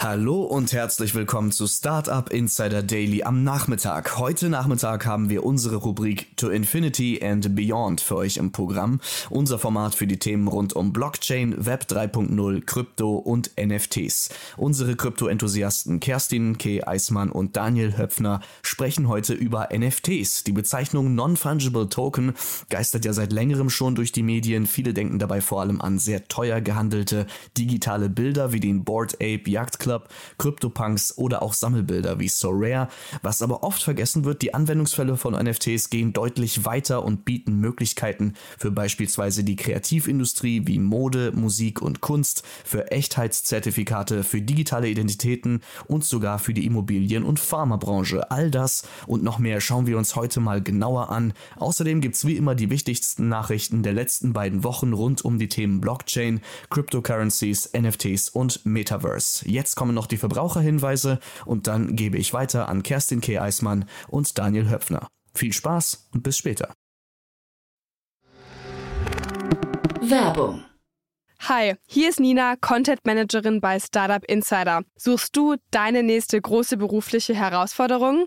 Hallo und herzlich willkommen zu Startup Insider Daily am Nachmittag. Heute Nachmittag haben wir unsere Rubrik To Infinity and Beyond für euch im Programm. Unser Format für die Themen rund um Blockchain, Web 3.0, Krypto und NFTs. Unsere Krypto-Enthusiasten Kerstin K. Eismann und Daniel Höpfner sprechen heute über NFTs. Die Bezeichnung Non-Fungible Token geistert ja seit längerem schon durch die Medien. Viele denken dabei vor allem an sehr teuer gehandelte digitale Bilder wie den Board Ape Yacht Club CryptoPunks oder auch Sammelbilder wie So Rare. Was aber oft vergessen wird, die Anwendungsfälle von NFTs gehen deutlich weiter und bieten Möglichkeiten für beispielsweise die Kreativindustrie wie Mode, Musik und Kunst, für Echtheitszertifikate, für digitale Identitäten und sogar für die Immobilien- und Pharmabranche. All das und noch mehr schauen wir uns heute mal genauer an. Außerdem gibt es wie immer die wichtigsten Nachrichten der letzten beiden Wochen rund um die Themen Blockchain, Cryptocurrencies, NFTs und Metaverse. Jetzt kommen noch die Verbraucherhinweise und dann gebe ich weiter an Kerstin K. Eismann und Daniel Höpfner. Viel Spaß und bis später. Werbung Hi, hier ist Nina, Content Managerin bei Startup Insider. Suchst du deine nächste große berufliche Herausforderung?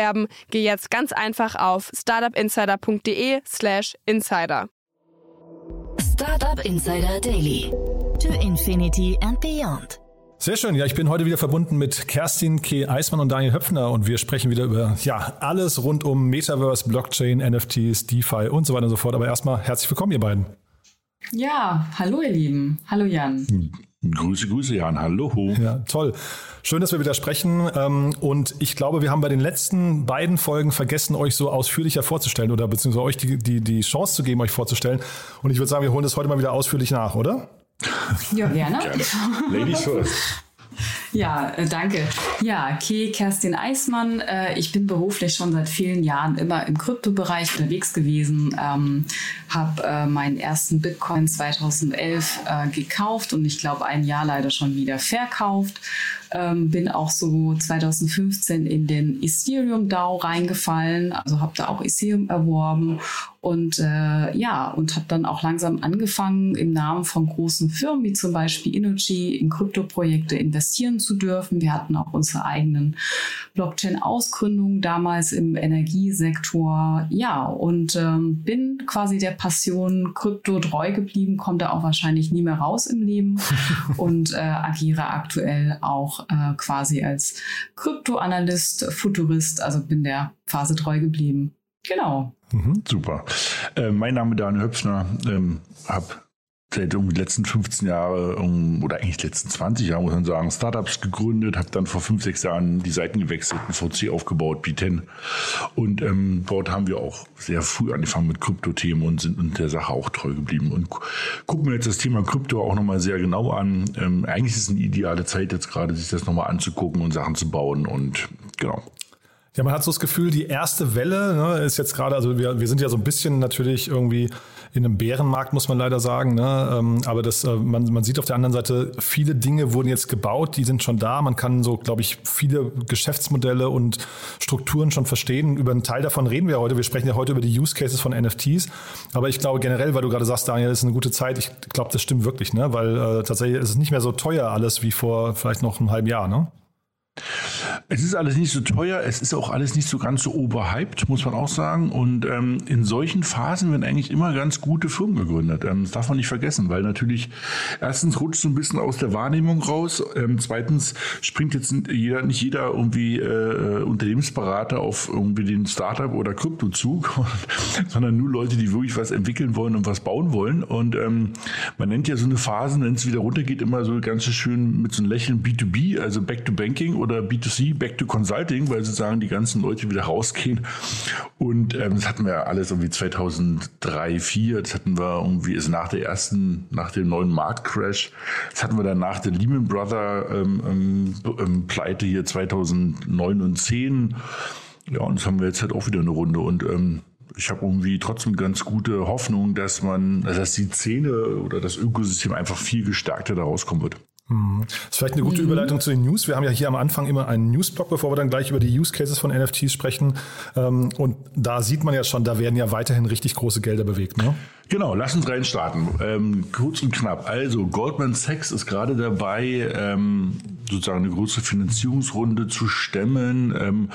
geh jetzt ganz einfach auf startupinsider.de/slash insider. Startup Insider Daily. To Infinity and Beyond. Sehr schön. Ja, ich bin heute wieder verbunden mit Kerstin K. Eismann und Daniel Höpfner und wir sprechen wieder über ja, alles rund um Metaverse, Blockchain, NFTs, DeFi und so weiter und so fort. Aber erstmal herzlich willkommen, ihr beiden. Ja, hallo ihr Lieben. Hallo Jan. Grüße, Grüße Jan. Hallo. Ja, toll. Schön, dass wir wieder sprechen. Ähm, und ich glaube, wir haben bei den letzten beiden Folgen vergessen, euch so ausführlicher vorzustellen oder beziehungsweise euch die, die, die Chance zu geben, euch vorzustellen. Und ich würde sagen, wir holen das heute mal wieder ausführlich nach, oder? Ja, gerne. gerne. Ladies first. Ja, äh, danke. Ja, Ke Kerstin Eismann. Äh, ich bin beruflich schon seit vielen Jahren immer im Kryptobereich unterwegs gewesen, ähm, habe äh, meinen ersten Bitcoin 2011 äh, gekauft und ich glaube ein Jahr leider schon wieder verkauft. Ähm, bin auch so 2015 in den Ethereum DAO reingefallen, also habe da auch Ethereum erworben und äh, ja, und habe dann auch langsam angefangen, im Namen von großen Firmen wie zum Beispiel Innogy in Kryptoprojekte investieren zu dürfen. Wir hatten auch unsere eigenen Blockchain-Ausgründungen damals im Energiesektor. Ja, und ähm, bin quasi der Passion Krypto treu geblieben, konnte auch wahrscheinlich nie mehr raus im Leben und äh, agiere aktuell auch äh, quasi als Kryptoanalyst, Futurist, also bin der Phase treu geblieben. Genau. Mhm, super. Äh, mein Name ist Daniel Höpfner. Ähm, habe seit irgendwie die letzten 15 Jahre um, oder eigentlich letzten 20 Jahre, muss man sagen, Startups gegründet, habe dann vor 5, 6 Jahren die Seiten gewechselt, ein VC aufgebaut, B10. Und ähm, dort haben wir auch sehr früh angefangen mit Kryptothemen und sind und der Sache auch treu geblieben. Und gucken wir jetzt das Thema Krypto auch nochmal sehr genau an. Ähm, eigentlich ist es eine ideale Zeit jetzt gerade, sich das nochmal anzugucken und Sachen zu bauen und genau. Ja, man hat so das Gefühl, die erste Welle ne, ist jetzt gerade, also wir, wir sind ja so ein bisschen natürlich irgendwie in einem Bärenmarkt, muss man leider sagen. Ne? Ähm, aber das, äh, man, man sieht auf der anderen Seite, viele Dinge wurden jetzt gebaut, die sind schon da. Man kann so, glaube ich, viele Geschäftsmodelle und Strukturen schon verstehen. Über einen Teil davon reden wir heute. Wir sprechen ja heute über die Use Cases von NFTs. Aber ich glaube generell, weil du gerade sagst, Daniel, ist eine gute Zeit. Ich glaube, das stimmt wirklich, ne? weil äh, tatsächlich ist es nicht mehr so teuer alles wie vor vielleicht noch einem halben Jahr. Ne? Es ist alles nicht so teuer, es ist auch alles nicht so ganz so overhyped, muss man auch sagen. Und ähm, in solchen Phasen werden eigentlich immer ganz gute Firmen gegründet. Ähm, das darf man nicht vergessen, weil natürlich erstens rutscht so ein bisschen aus der Wahrnehmung raus. Ähm, zweitens springt jetzt jeder, nicht jeder irgendwie äh, Unternehmensberater auf irgendwie den Startup oder Kryptozug, sondern nur Leute, die wirklich was entwickeln wollen und was bauen wollen. Und ähm, man nennt ja so eine Phase, wenn es wieder runtergeht, immer so ganz schön mit so einem Lächeln B2B, also Back to Banking oder B2C, Back to Consulting, weil sozusagen die ganzen Leute wieder rausgehen. Und ähm, das hatten wir alles irgendwie 2003, 2004, das hatten wir irgendwie, ist nach der ersten, nach dem neuen Marktcrash, das hatten wir dann nach der Lehman Brother ähm, ähm, ähm Pleite hier 2009 und 10. Ja, und das haben wir jetzt halt auch wieder eine Runde und ähm, ich habe irgendwie trotzdem ganz gute Hoffnung, dass man, dass die Szene oder das Ökosystem einfach viel gestärkter da rauskommen wird. Das ist vielleicht eine gute mhm. Überleitung zu den News. Wir haben ja hier am Anfang immer einen Newsblock, bevor wir dann gleich über die Use Cases von NFTs sprechen. Ähm, und da sieht man ja schon, da werden ja weiterhin richtig große Gelder bewegt. Ne? Genau, lass uns reinstarten. Ähm, kurz und knapp. Also, Goldman Sachs ist gerade dabei, ähm, sozusagen eine große Finanzierungsrunde zu stemmen ähm,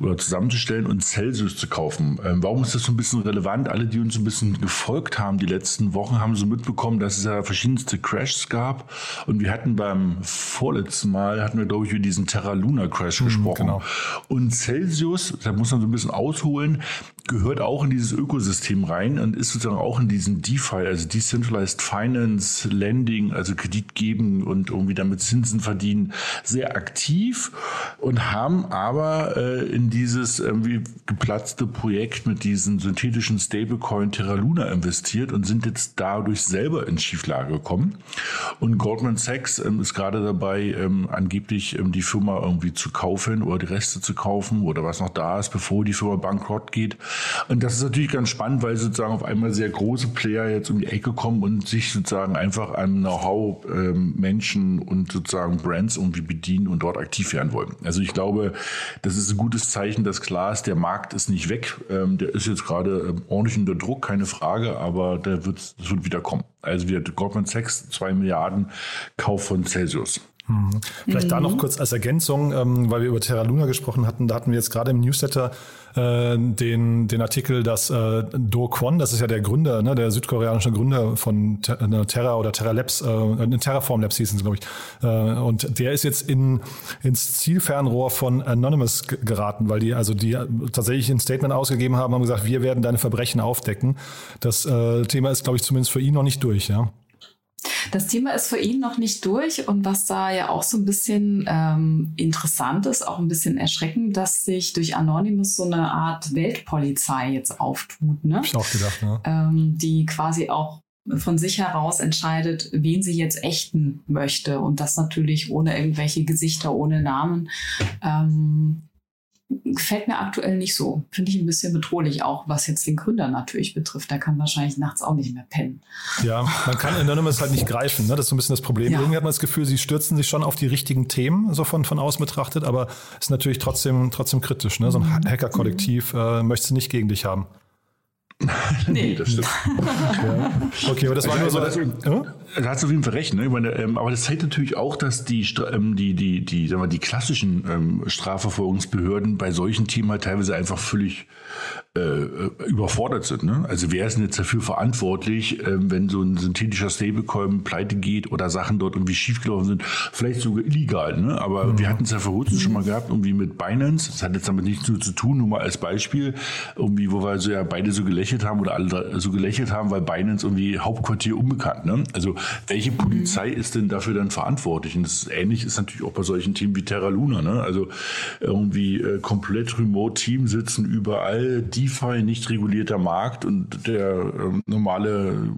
oder zusammenzustellen und Celsius zu kaufen. Ähm, warum ist das so ein bisschen relevant? Alle, die uns ein bisschen gefolgt haben die letzten Wochen, haben so mitbekommen, dass es ja verschiedenste Crashs gab. Und wir hatten beim vorletzten Mal, hatten wir, glaube ich, über diesen Terra Luna Crash mhm, gesprochen. Genau. Und Celsius, da muss man so ein bisschen ausholen, gehört auch in dieses Ökosystem rein und ist sozusagen auch in diesen DeFi, also Decentralized Finance, Lending, also Kredit geben und irgendwie damit Zinsen verdienen, sehr aktiv und haben aber äh, in dieses irgendwie geplatzte Projekt mit diesen synthetischen Stablecoin Terra Luna investiert und sind jetzt dadurch selber in Schieflage gekommen. Und Goldman Sachs ähm, ist gerade dabei, ähm, angeblich ähm, die Firma irgendwie zu kaufen oder die Reste zu kaufen oder was noch da ist, bevor die Firma bankrott geht. Und das ist natürlich ganz spannend, weil sozusagen auf einmal sehr große Player jetzt um die Ecke kommen und sich sozusagen einfach an Know-how ähm, Menschen und sozusagen Brands irgendwie bedienen und dort aktiv werden wollen. Also ich glaube, das ist ein gutes Zeichen, dass klar ist, der Markt ist nicht weg. Ähm, der ist jetzt gerade ähm, ordentlich unter Druck, keine Frage, aber der wird, das wird wieder kommen. Also wieder Goldman Sachs, zwei Milliarden Kauf von Celsius. Mhm. Vielleicht mhm. da noch mhm. kurz als Ergänzung, ähm, weil wir über Terra Luna gesprochen hatten, da hatten wir jetzt gerade im Newsletter äh, den, den Artikel, dass äh, Do Kwon, das ist ja der Gründer, ne, der südkoreanische Gründer von äh, Terra oder Terra Labs, äh, Terraform Labs hießen sie, glaube ich. Äh, und der ist jetzt in, ins Zielfernrohr von Anonymous geraten, weil die also die tatsächlich ein Statement ausgegeben haben, haben gesagt, wir werden deine Verbrechen aufdecken. Das äh, Thema ist, glaube ich, zumindest für ihn noch nicht durch, ja. Das Thema ist für ihn noch nicht durch und was da ja auch so ein bisschen ähm, interessant ist, auch ein bisschen erschreckend, dass sich durch Anonymous so eine Art Weltpolizei jetzt auftut. Ne? Hab ich auch gedacht, ja. Ähm, die quasi auch von sich heraus entscheidet, wen sie jetzt ächten möchte und das natürlich ohne irgendwelche Gesichter, ohne Namen. Ähm, gefällt mir aktuell nicht so. Finde ich ein bisschen bedrohlich, auch was jetzt den Gründer natürlich betrifft. Der kann wahrscheinlich nachts auch nicht mehr pennen. Ja, man kann Anonymous halt nicht greifen. Ne? Das ist so ein bisschen das Problem. Ja. Irgendwie hat man das Gefühl, sie stürzen sich schon auf die richtigen Themen, so von, von außen betrachtet, aber ist natürlich trotzdem, trotzdem kritisch. Ne? So ein mhm. Hacker-Kollektiv äh, möchtest du nicht gegen dich haben. nee. das stimmt. ja. Okay, aber das war nur so. Das, da hast du auf jeden Fall recht. Ne? Meine, ähm, aber das zeigt natürlich auch, dass die, ähm, die, die, die, sagen wir, die klassischen ähm, Strafverfolgungsbehörden bei solchen Themen halt teilweise einfach völlig äh, überfordert sind. Ne? Also wer ist denn jetzt dafür verantwortlich, äh, wenn so ein synthetischer Stablecoin pleite geht oder Sachen dort irgendwie schiefgelaufen sind, vielleicht sogar illegal. Ne? Aber mhm. wir hatten es ja vor kurzem schon mal gehabt, irgendwie mit Binance. Das hat jetzt damit nichts zu tun, nur mal als Beispiel, irgendwie, wo wir so ja beide so gelächelt haben oder alle so gelächelt haben, weil Binance irgendwie Hauptquartier unbekannt. Ne? Also welche. Polizei ist denn dafür dann verantwortlich? Und das ist, ähnlich ist natürlich auch bei solchen Themen wie Terra Luna. Ne? Also irgendwie äh, komplett remote Team sitzen überall, DeFi nicht regulierter Markt und der äh, normale,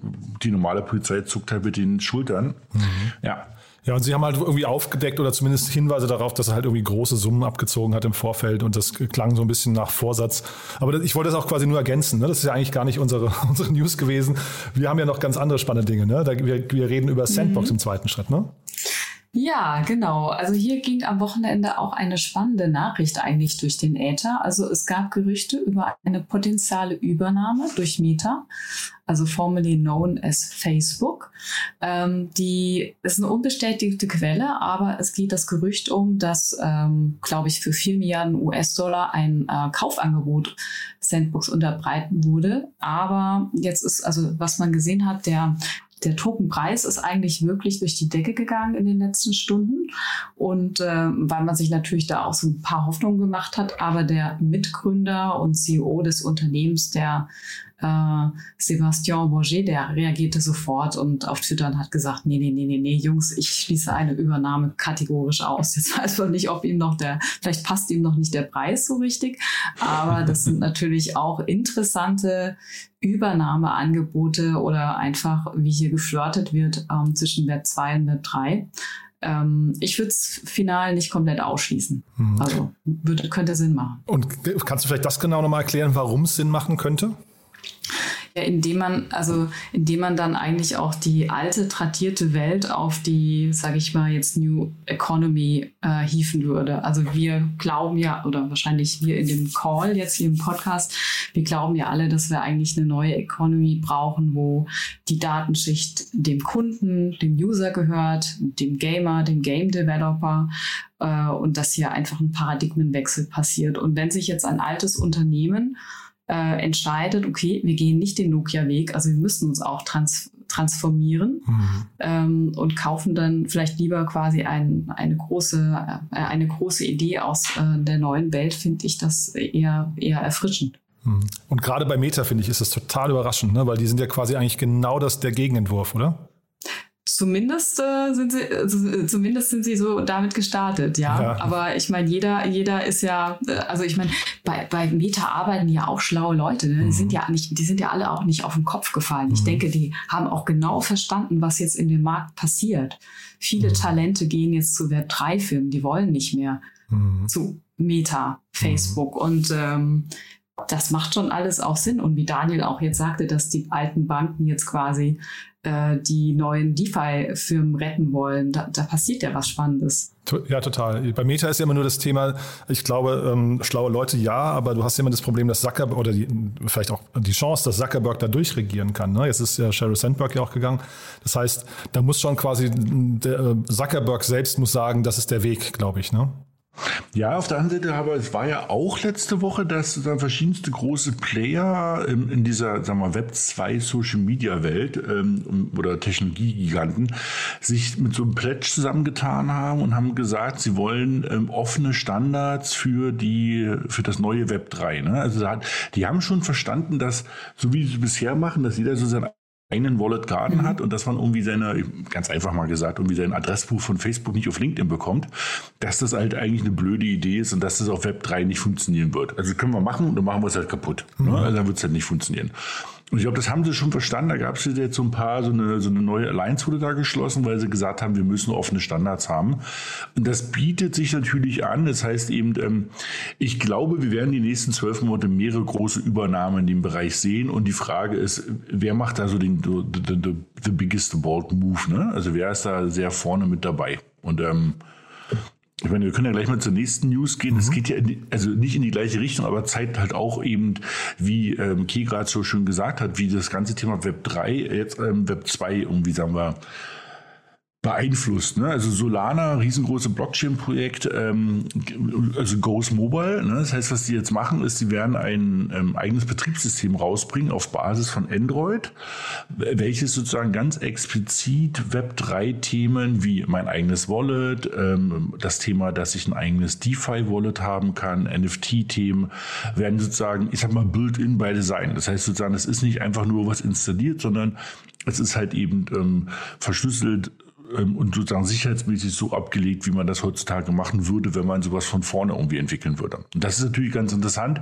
die normale Polizei zuckt halt mit den Schultern. Mhm. Ja. Ja, und sie haben halt irgendwie aufgedeckt oder zumindest Hinweise darauf, dass er halt irgendwie große Summen abgezogen hat im Vorfeld und das klang so ein bisschen nach Vorsatz. Aber ich wollte das auch quasi nur ergänzen. Ne? Das ist ja eigentlich gar nicht unsere, unsere News gewesen. Wir haben ja noch ganz andere spannende Dinge. Ne? Da, wir, wir reden über Sandbox mhm. im zweiten Schritt. Ne? Ja, genau. Also hier ging am Wochenende auch eine spannende Nachricht eigentlich durch den Äther. Also es gab Gerüchte über eine potenzielle Übernahme durch Meta, also formerly known as Facebook. Ähm, die ist eine unbestätigte Quelle, aber es geht das Gerücht um, dass, ähm, glaube ich, für 4 Milliarden US-Dollar ein äh, Kaufangebot Sandbox unterbreiten wurde. Aber jetzt ist, also was man gesehen hat, der der Tokenpreis ist eigentlich wirklich durch die Decke gegangen in den letzten Stunden. Und äh, weil man sich natürlich da auch so ein paar Hoffnungen gemacht hat, aber der Mitgründer und CEO des Unternehmens, der äh, Sebastian Bourget, der reagierte sofort und auf Twitter und hat gesagt, nee, nee, nee, nee, nee, Jungs, ich schließe eine Übernahme kategorisch aus. Jetzt weiß man nicht, ob ihm noch der, vielleicht passt ihm noch nicht der Preis so richtig, aber das sind natürlich auch interessante Übernahmeangebote oder einfach, wie hier geflirtet wird ähm, zwischen Web 2 und Web 3 ähm, ich würde es final nicht komplett ausschließen. Mhm. Also würde, könnte Sinn machen. Und kannst du vielleicht das genau nochmal erklären, warum es Sinn machen könnte? Ja, indem man, also indem man dann eigentlich auch die alte, tradierte Welt auf die, sage ich mal, jetzt New Economy äh, hieven würde. Also wir glauben ja, oder wahrscheinlich wir in dem Call, jetzt hier im Podcast, wir glauben ja alle, dass wir eigentlich eine neue Economy brauchen, wo die Datenschicht dem Kunden, dem User gehört, dem Gamer, dem Game Developer äh, und dass hier einfach ein Paradigmenwechsel passiert. Und wenn sich jetzt ein altes Unternehmen äh, entscheidet, okay, wir gehen nicht den Nokia-Weg, also wir müssen uns auch trans transformieren mhm. ähm, und kaufen dann vielleicht lieber quasi ein, eine, große, äh, eine große Idee aus äh, der neuen Welt, finde ich das eher, eher erfrischend. Mhm. Und gerade bei Meta, finde ich, ist das total überraschend, ne? weil die sind ja quasi eigentlich genau das der Gegenentwurf, oder? Zumindest äh, sind sie, also, zumindest sind sie so damit gestartet, ja. ja. Aber ich meine, jeder, jeder ist ja, äh, also ich meine, bei, bei Meta arbeiten ja auch schlaue Leute. Ne? Die sind mhm. ja nicht, die sind ja alle auch nicht auf den Kopf gefallen. Mhm. Ich denke, die haben auch genau verstanden, was jetzt in dem Markt passiert. Viele mhm. Talente gehen jetzt zu Web3-Firmen, die wollen nicht mehr mhm. zu Meta, Facebook. Und ähm, das macht schon alles auch Sinn. Und wie Daniel auch jetzt sagte, dass die alten Banken jetzt quasi äh, die neuen DeFi-Firmen retten wollen. Da, da, passiert ja was Spannendes. Ja, total. Bei Meta ist ja immer nur das Thema, ich glaube, ähm, schlaue Leute ja, aber du hast ja immer das Problem, dass Zuckerberg oder die, vielleicht auch die Chance, dass Zuckerberg da durchregieren kann. Ne? Jetzt ist ja Sheryl Sandberg ja auch gegangen. Das heißt, da muss schon quasi der äh, Zuckerberg selbst muss sagen, das ist der Weg, glaube ich. Ne? Ja, auf der anderen Seite, aber es war ja auch letzte Woche, dass dann verschiedenste große Player in, in dieser, sagen wir, Web 2 Social Media Welt ähm, oder Technologiegiganten sich mit so einem Pledge zusammengetan haben und haben gesagt, sie wollen ähm, offene Standards für die, für das neue Web 3. Ne? Also die haben schon verstanden, dass, so wie sie bisher machen, dass jeder so sein einen Wallet Garden mhm. hat und dass man irgendwie seine, ganz einfach mal gesagt, irgendwie sein Adressbuch von Facebook nicht auf LinkedIn bekommt, dass das halt eigentlich eine blöde Idee ist und dass das auf Web 3 nicht funktionieren wird. Also können wir machen und dann machen wir es halt kaputt. Ne? Mhm. Ne? Also dann wird es halt nicht funktionieren. Und ich glaube, das haben sie schon verstanden. Da gab es jetzt so ein paar, so eine, so eine neue Alliance wurde da geschlossen, weil sie gesagt haben, wir müssen offene Standards haben. Und das bietet sich natürlich an. Das heißt eben, ähm, ich glaube, wir werden die nächsten zwölf Monate mehrere große Übernahmen in dem Bereich sehen. Und die Frage ist, wer macht da so den the, the, the biggest bold move? Ne? Also wer ist da sehr vorne mit dabei? Und ähm, ich meine, wir können ja gleich mal zur nächsten News gehen. Es mhm. geht ja die, also nicht in die gleiche Richtung, aber zeigt halt auch eben, wie ähm, Key gerade so schön gesagt hat, wie das ganze Thema Web 3, jetzt ähm, Web 2 irgendwie, sagen wir, beeinflusst. Ne? Also Solana, riesengroße Blockchain-Projekt, ähm, also Goes Mobile. Ne? Das heißt, was die jetzt machen, ist, sie werden ein ähm, eigenes Betriebssystem rausbringen auf Basis von Android, welches sozusagen ganz explizit Web3-Themen wie mein eigenes Wallet, ähm, das Thema, dass ich ein eigenes DeFi-Wallet haben kann, NFT-Themen, werden sozusagen, ich sag mal, built-in bei Design. Das heißt sozusagen, es ist nicht einfach nur was installiert, sondern es ist halt eben ähm, verschlüsselt ähm, und sozusagen sicherheitsmäßig so abgelegt, wie man das heutzutage machen würde, wenn man sowas von vorne irgendwie entwickeln würde. Und das ist natürlich ganz interessant,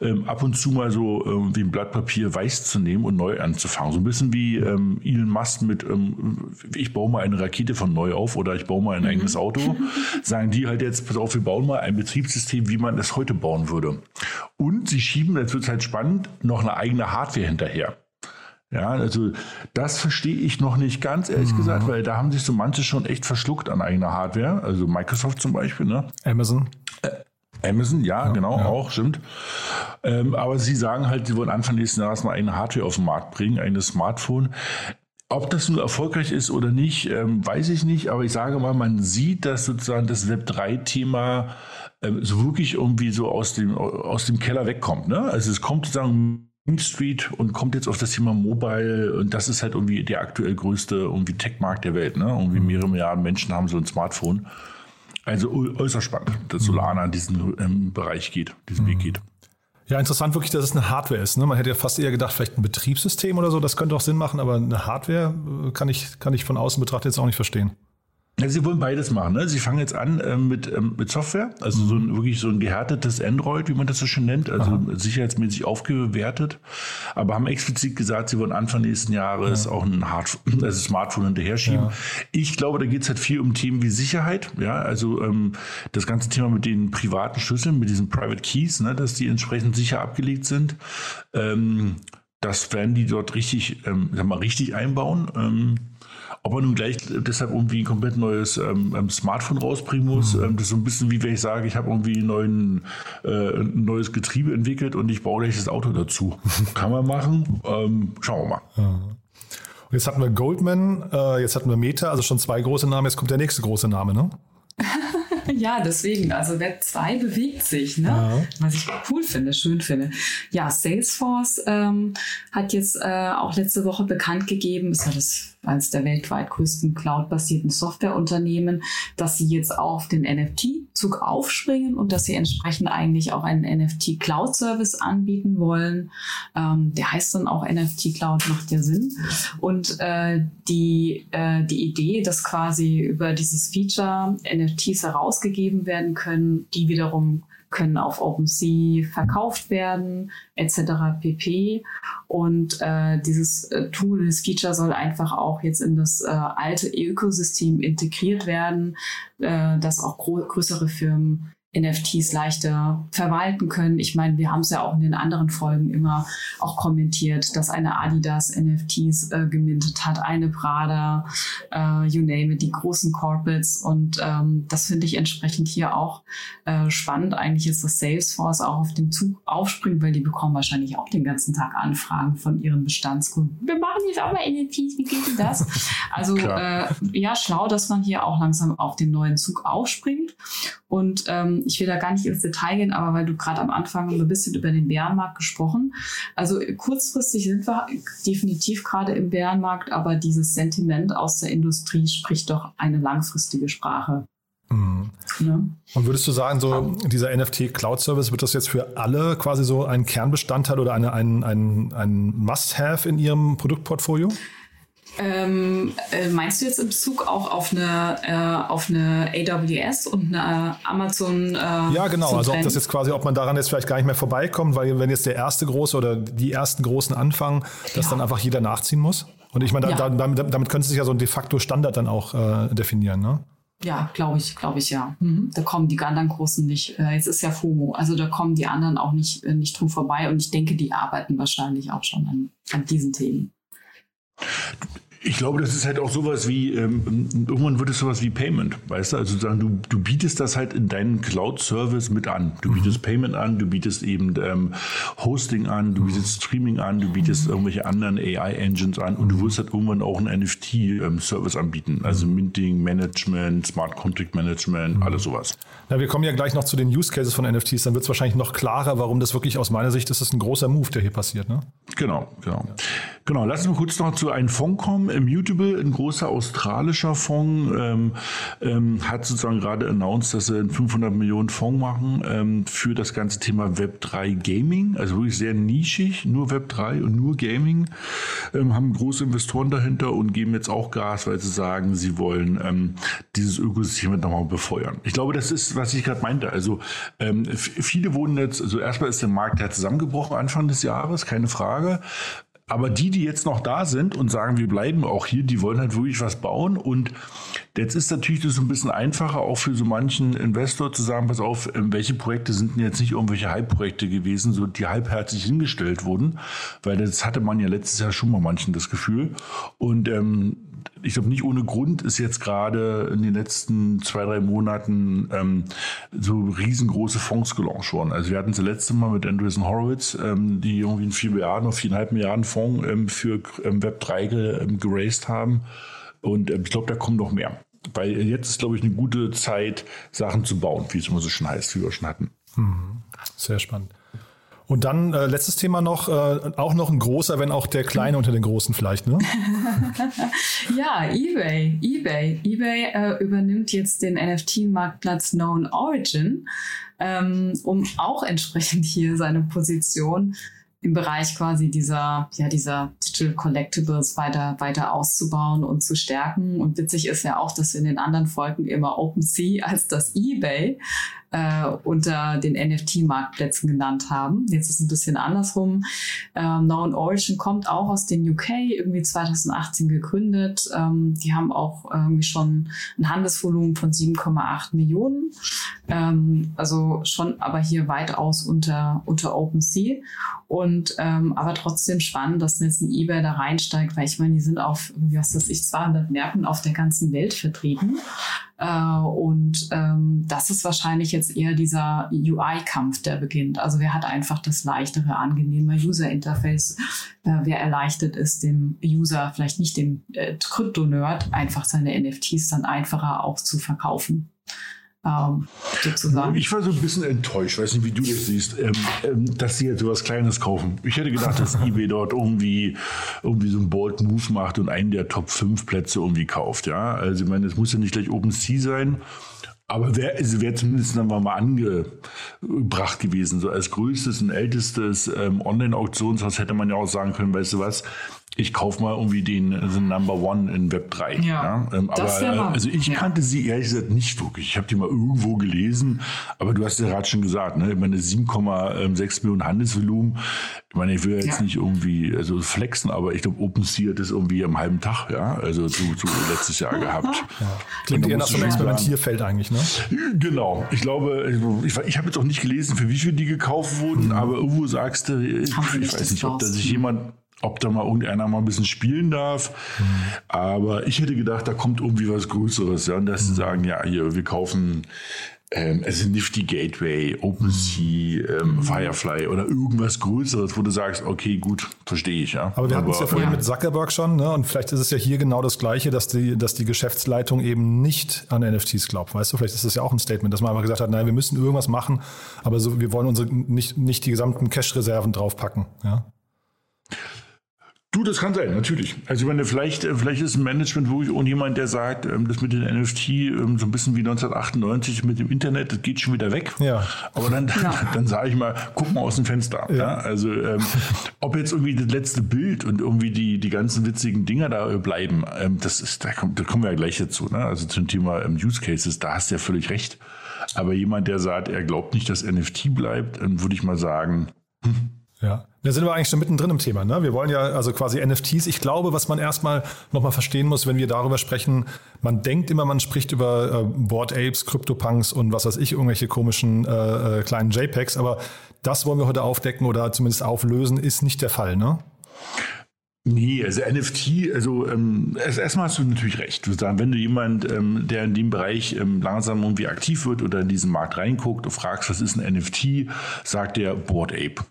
ähm, ab und zu mal so ähm, wie ein Blatt Papier weiß zu nehmen und neu anzufangen. So ein bisschen wie ähm, Elon Musk mit, ähm, ich baue mal eine Rakete von neu auf oder ich baue mal ein mhm. eigenes Auto. Sagen die halt jetzt, pass auf, wir bauen mal ein Betriebssystem, wie man es heute bauen würde. Und sie schieben, jetzt wird halt spannend, noch eine eigene Hardware hinterher. Ja, also das verstehe ich noch nicht ganz, ehrlich mhm. gesagt, weil da haben sich so manche schon echt verschluckt an eigener Hardware. Also Microsoft zum Beispiel, ne? Amazon. Äh, Amazon, ja, ja genau, ja. auch, stimmt. Ähm, aber sie sagen halt, sie wollen Anfang nächsten Jahres mal eine Hardware auf den Markt bringen, ein Smartphone. Ob das nun erfolgreich ist oder nicht, ähm, weiß ich nicht, aber ich sage mal, man sieht, dass sozusagen das Web 3-Thema ähm, so wirklich irgendwie so aus dem, aus dem Keller wegkommt. Ne? Also es kommt sozusagen Street und kommt jetzt auf das Thema Mobile und das ist halt irgendwie der aktuell größte irgendwie Tech-Markt der Welt. Ne? Irgendwie mehrere Milliarden Menschen haben so ein Smartphone. Also äußerst spannend, dass Solana in diesen ähm, Bereich geht, diesen Weg geht. Ja, interessant wirklich, dass es eine Hardware ist. Ne? Man hätte ja fast eher gedacht, vielleicht ein Betriebssystem oder so, das könnte auch Sinn machen, aber eine Hardware äh, kann ich, kann ich von außen betrachtet jetzt auch nicht verstehen. Sie wollen beides machen. Ne? Sie fangen jetzt an ähm, mit, ähm, mit Software, also so ein, wirklich so ein gehärtetes Android, wie man das so schön nennt, also Aha. sicherheitsmäßig aufgewertet, aber haben explizit gesagt, sie wollen Anfang nächsten Jahres ja. auch ein Hard also Smartphone hinterher schieben. Ja. Ich glaube, da geht es halt viel um Themen wie Sicherheit, ja, also ähm, das ganze Thema mit den privaten Schlüsseln, mit diesen Private Keys, ne, dass die entsprechend sicher abgelegt sind. Ähm, das werden die dort richtig, ähm, sag mal, richtig einbauen. Ob er nun gleich deshalb irgendwie ein komplett neues ähm, ähm, Smartphone rausbringen muss, mhm. ähm, das ist so ein bisschen wie wenn ich sage, ich habe irgendwie neuen, äh, ein neues Getriebe entwickelt und ich baue gleich das Auto dazu. Kann man machen. Ähm, schauen wir mal. Ja. Und jetzt hatten wir Goldman, äh, jetzt hatten wir Meta, also schon zwei große Namen, jetzt kommt der nächste große Name, ne? ja, deswegen, also Web 2 bewegt sich, ne? Ja. Was ich cool finde, schön finde. Ja, Salesforce ähm, hat jetzt äh, auch letzte Woche bekannt gegeben, ist ja das eines der weltweit größten cloud-basierten Softwareunternehmen, dass sie jetzt auf den NFT-Zug aufspringen und dass sie entsprechend eigentlich auch einen NFT-Cloud-Service anbieten wollen. Ähm, der heißt dann auch NFT-Cloud, macht ja Sinn. Und äh, die, äh, die Idee, dass quasi über dieses Feature NFTs herausgegeben werden können, die wiederum können auf OpenSea verkauft werden, etc. pp. Und äh, dieses äh, Tool, dieses Feature soll einfach auch jetzt in das äh, alte Ökosystem integriert werden, äh, dass auch größere Firmen NFTs leichter verwalten können. Ich meine, wir haben es ja auch in den anderen Folgen immer auch kommentiert, dass eine Adidas NFTs äh, gemintet hat, eine Prada, äh, you name it, die großen Corporates. Und ähm, das finde ich entsprechend hier auch äh, spannend. Eigentlich ist das Salesforce auch auf den Zug aufspringt, weil die bekommen wahrscheinlich auch den ganzen Tag Anfragen von ihren Bestandskunden. Wir machen jetzt auch mal NFTs, wie geht denn das? Also äh, ja, schlau, dass man hier auch langsam auf den neuen Zug aufspringt. Und ähm, ich will da gar nicht ins Detail gehen, aber weil du gerade am Anfang ein bisschen über den Bärenmarkt gesprochen. Also kurzfristig sind wir definitiv gerade im Bärenmarkt, aber dieses Sentiment aus der Industrie spricht doch eine langfristige Sprache. Mhm. Ja. Und würdest du sagen, so dieser NFT Cloud Service, wird das jetzt für alle quasi so ein Kernbestandteil oder eine, ein, ein, ein Must-Have in ihrem Produktportfolio? Ähm, äh, meinst du jetzt in Bezug auch auf eine, äh, auf eine AWS und eine Amazon? Äh, ja, genau. Also ob das jetzt quasi, ob man daran jetzt vielleicht gar nicht mehr vorbeikommt, weil wenn jetzt der erste große oder die ersten großen anfangen, dass ja. dann einfach jeder nachziehen muss. Und ich meine, da, ja. damit, damit könnte sich ja so ein de facto Standard dann auch äh, definieren, ne? Ja, glaube ich, glaube ich ja. Mhm. Da kommen die anderen Großen nicht. Äh, jetzt ist ja FOMO, also da kommen die anderen auch nicht, äh, nicht drum vorbei. Und ich denke, die arbeiten wahrscheinlich auch schon an, an diesen Themen. Ich glaube, das ist halt auch sowas wie, ähm, irgendwann wird es sowas wie Payment, weißt du? Also sagen, du, du bietest das halt in deinen Cloud-Service mit an. Du bietest mhm. Payment an, du bietest eben ähm, Hosting an, du bietest Streaming an, du bietest irgendwelche anderen AI-Engines an und du wirst halt irgendwann auch einen NFT-Service ähm, anbieten. Also mhm. Minting, Management, Smart Contract Management, mhm. alles sowas. Na, wir kommen ja gleich noch zu den Use Cases von NFTs, dann wird es wahrscheinlich noch klarer, warum das wirklich aus meiner Sicht ist, das ein großer Move, der hier passiert, ne? Genau, genau. Ja. Genau, lass uns kurz noch zu einem Fonds kommen Immutable, ein großer australischer Fonds, ähm, ähm, hat sozusagen gerade announced, dass sie einen 500 Millionen Fonds machen ähm, für das ganze Thema Web3 Gaming, also wirklich sehr nischig, nur Web3 und nur Gaming, ähm, haben große Investoren dahinter und geben jetzt auch Gas, weil sie sagen, sie wollen ähm, dieses Ökosystem nochmal befeuern. Ich glaube, das ist, was ich gerade meinte. Also ähm, viele wurden jetzt, also erstmal ist der Markt ja zusammengebrochen Anfang des Jahres, keine Frage. Aber die, die jetzt noch da sind und sagen, wir bleiben auch hier, die wollen halt wirklich was bauen. Und jetzt ist natürlich das ein bisschen einfacher, auch für so manchen Investor zu sagen, pass auf, ähm, welche Projekte sind denn jetzt nicht irgendwelche Hype-Projekte gewesen, so die halbherzig hingestellt wurden. Weil das hatte man ja letztes Jahr schon mal manchen das Gefühl. Und ähm, ich glaube, nicht ohne Grund ist jetzt gerade in den letzten zwei, drei Monaten ähm, so riesengroße Fonds gelauncht worden. Also wir hatten das letzte Mal mit Andreessen Horowitz, ähm, die irgendwie einen 4 Milliarden oder 4,5 Milliarden Fonds ähm, für ähm, Web3 ge, ähm, geraced haben. Und ähm, ich glaube, da kommen noch mehr. Weil jetzt ist, glaube ich, eine gute Zeit, Sachen zu bauen, wie es immer so schon heißt, wie wir schon hatten. Mhm. Sehr spannend. Und dann äh, letztes Thema noch, äh, auch noch ein großer, wenn auch der kleine unter den großen vielleicht, ne? ja, eBay. eBay. eBay äh, übernimmt jetzt den NFT-Marktplatz Known Origin, ähm, um auch entsprechend hier seine Position im Bereich quasi dieser, ja, dieser Digital Collectibles weiter, weiter auszubauen und zu stärken. Und witzig ist ja auch, dass wir in den anderen Folgen immer OpenSea als das eBay äh, unter den NFT-Marktplätzen genannt haben. Jetzt ist es ein bisschen andersrum. Ähm, Known Origin kommt auch aus den UK, irgendwie 2018 gegründet. Ähm, die haben auch irgendwie schon ein Handelsvolumen von 7,8 Millionen. Ähm, also schon aber hier weitaus unter, unter OpenSea. Und ähm, aber trotzdem spannend, dass jetzt ein eBay da reinsteigt, weil ich meine, die sind auf, was weiß ich, 200 Märkten auf der ganzen Welt vertreten. Äh, und ähm, das ist wahrscheinlich jetzt eher dieser UI-Kampf, der beginnt. Also wer hat einfach das leichtere, angenehme User-Interface? Äh, wer erleichtert es dem User, vielleicht nicht dem äh, Krypto-Nerd, einfach seine NFTs dann einfacher auch zu verkaufen? Ähm, sozusagen. Ich war so ein bisschen enttäuscht, weiß nicht, wie du das siehst, ähm, ähm, dass sie jetzt so was Kleines kaufen. Ich hätte gedacht, dass eBay dort irgendwie, irgendwie so einen Bold Move macht und einen der Top 5 Plätze irgendwie kauft. Ja, also ich meine, es muss ja nicht gleich OpenSea sein. Aber wäre also wär zumindest dann mal angebracht gewesen. So als größtes und ältestes ähm, Online-Auktionshaus hätte man ja auch sagen können, weißt du was, ich kaufe mal irgendwie den, den Number One in Web 3. Ja, ja? Ähm, aber äh, also ich ja. kannte sie ehrlich gesagt nicht wirklich. Ich habe die mal irgendwo gelesen, aber du hast ja gerade schon gesagt, ne? Ich meine 7,6 Millionen Handelsvolumen. Ich meine, ich will jetzt ja. nicht irgendwie also flexen, aber ich glaube, OpenSea hat das irgendwie am halben Tag, ja, also zu, zu letztes Jahr gehabt. Ja. Klingt eher nach so einem Experimentierfeld eigentlich, ne? Genau. Ich glaube, ich, ich habe jetzt auch nicht gelesen, für wie viel die gekauft wurden, mhm. aber irgendwo sagst du, ich, ich weiß nicht, ob da sich jemand ob da mal irgendeiner mal ein bisschen spielen darf. Mhm. Aber ich hätte gedacht, da kommt irgendwie was Größeres, ja, und dass sie sagen, ja, hier, wir kaufen ähm, also Nifty Gateway, OpenSea, ähm. Firefly oder irgendwas Größeres, wo du sagst, okay, gut, verstehe ich, ja. Aber wir hatten es ja vorhin ja. mit Zuckerberg schon, ne? Und vielleicht ist es ja hier genau das Gleiche, dass die, dass die Geschäftsleitung eben nicht an NFTs glaubt. Weißt du, vielleicht ist das ja auch ein Statement, dass man einfach gesagt hat, nein, wir müssen irgendwas machen, aber so, wir wollen unsere nicht, nicht die gesamten Cash-Reserven draufpacken, ja. Du, das kann sein, natürlich. Also ich meine, vielleicht, äh, vielleicht ist ein Management wirklich auch jemand, der sagt, ähm, das mit den NFT ähm, so ein bisschen wie 1998 mit dem Internet, das geht schon wieder weg. Ja. Aber dann, ja. dann sage ich mal, guck mal aus dem Fenster. Ja. ja? Also ähm, ob jetzt irgendwie das letzte Bild und irgendwie die, die ganzen witzigen Dinger da bleiben, ähm, das ist, da, kommt, da kommen wir ja gleich dazu. Ne? Also zum Thema ähm, Use Cases, da hast du ja völlig recht. Aber jemand, der sagt, er glaubt nicht, dass NFT bleibt, dann würde ich mal sagen, hm, ja, da sind wir eigentlich schon mittendrin im Thema. Ne? Wir wollen ja also quasi NFTs. Ich glaube, was man erstmal nochmal verstehen muss, wenn wir darüber sprechen, man denkt immer, man spricht über äh, Board Apes, CryptoPunks und was weiß ich, irgendwelche komischen äh, äh kleinen JPEGs, aber das wollen wir heute aufdecken oder zumindest auflösen, ist nicht der Fall, ne? Nee, also NFT, also ähm, erstmal hast du natürlich recht. Du sagst, wenn du jemand, ähm, der in dem Bereich ähm, langsam irgendwie aktiv wird oder in diesen Markt reinguckt und fragst, was ist ein NFT, sagt der Board Ape.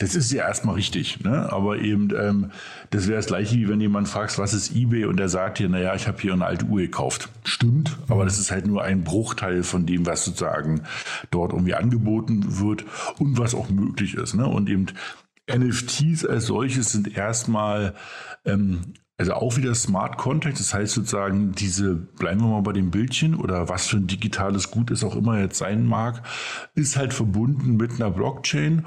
Das ist ja erstmal richtig, ne? aber eben ähm, das wäre das gleiche, wie wenn jemand fragt, was ist eBay und der sagt dir, naja, ich habe hier eine alte Uhr gekauft. Stimmt, aber das ist halt nur ein Bruchteil von dem, was sozusagen dort irgendwie angeboten wird und was auch möglich ist. Ne? Und eben NFTs als solches sind erstmal ähm, Also auch wieder Smart Contract, das heißt sozusagen diese, bleiben wir mal bei dem Bildchen oder was für ein digitales Gut es auch immer jetzt sein mag, ist halt verbunden mit einer Blockchain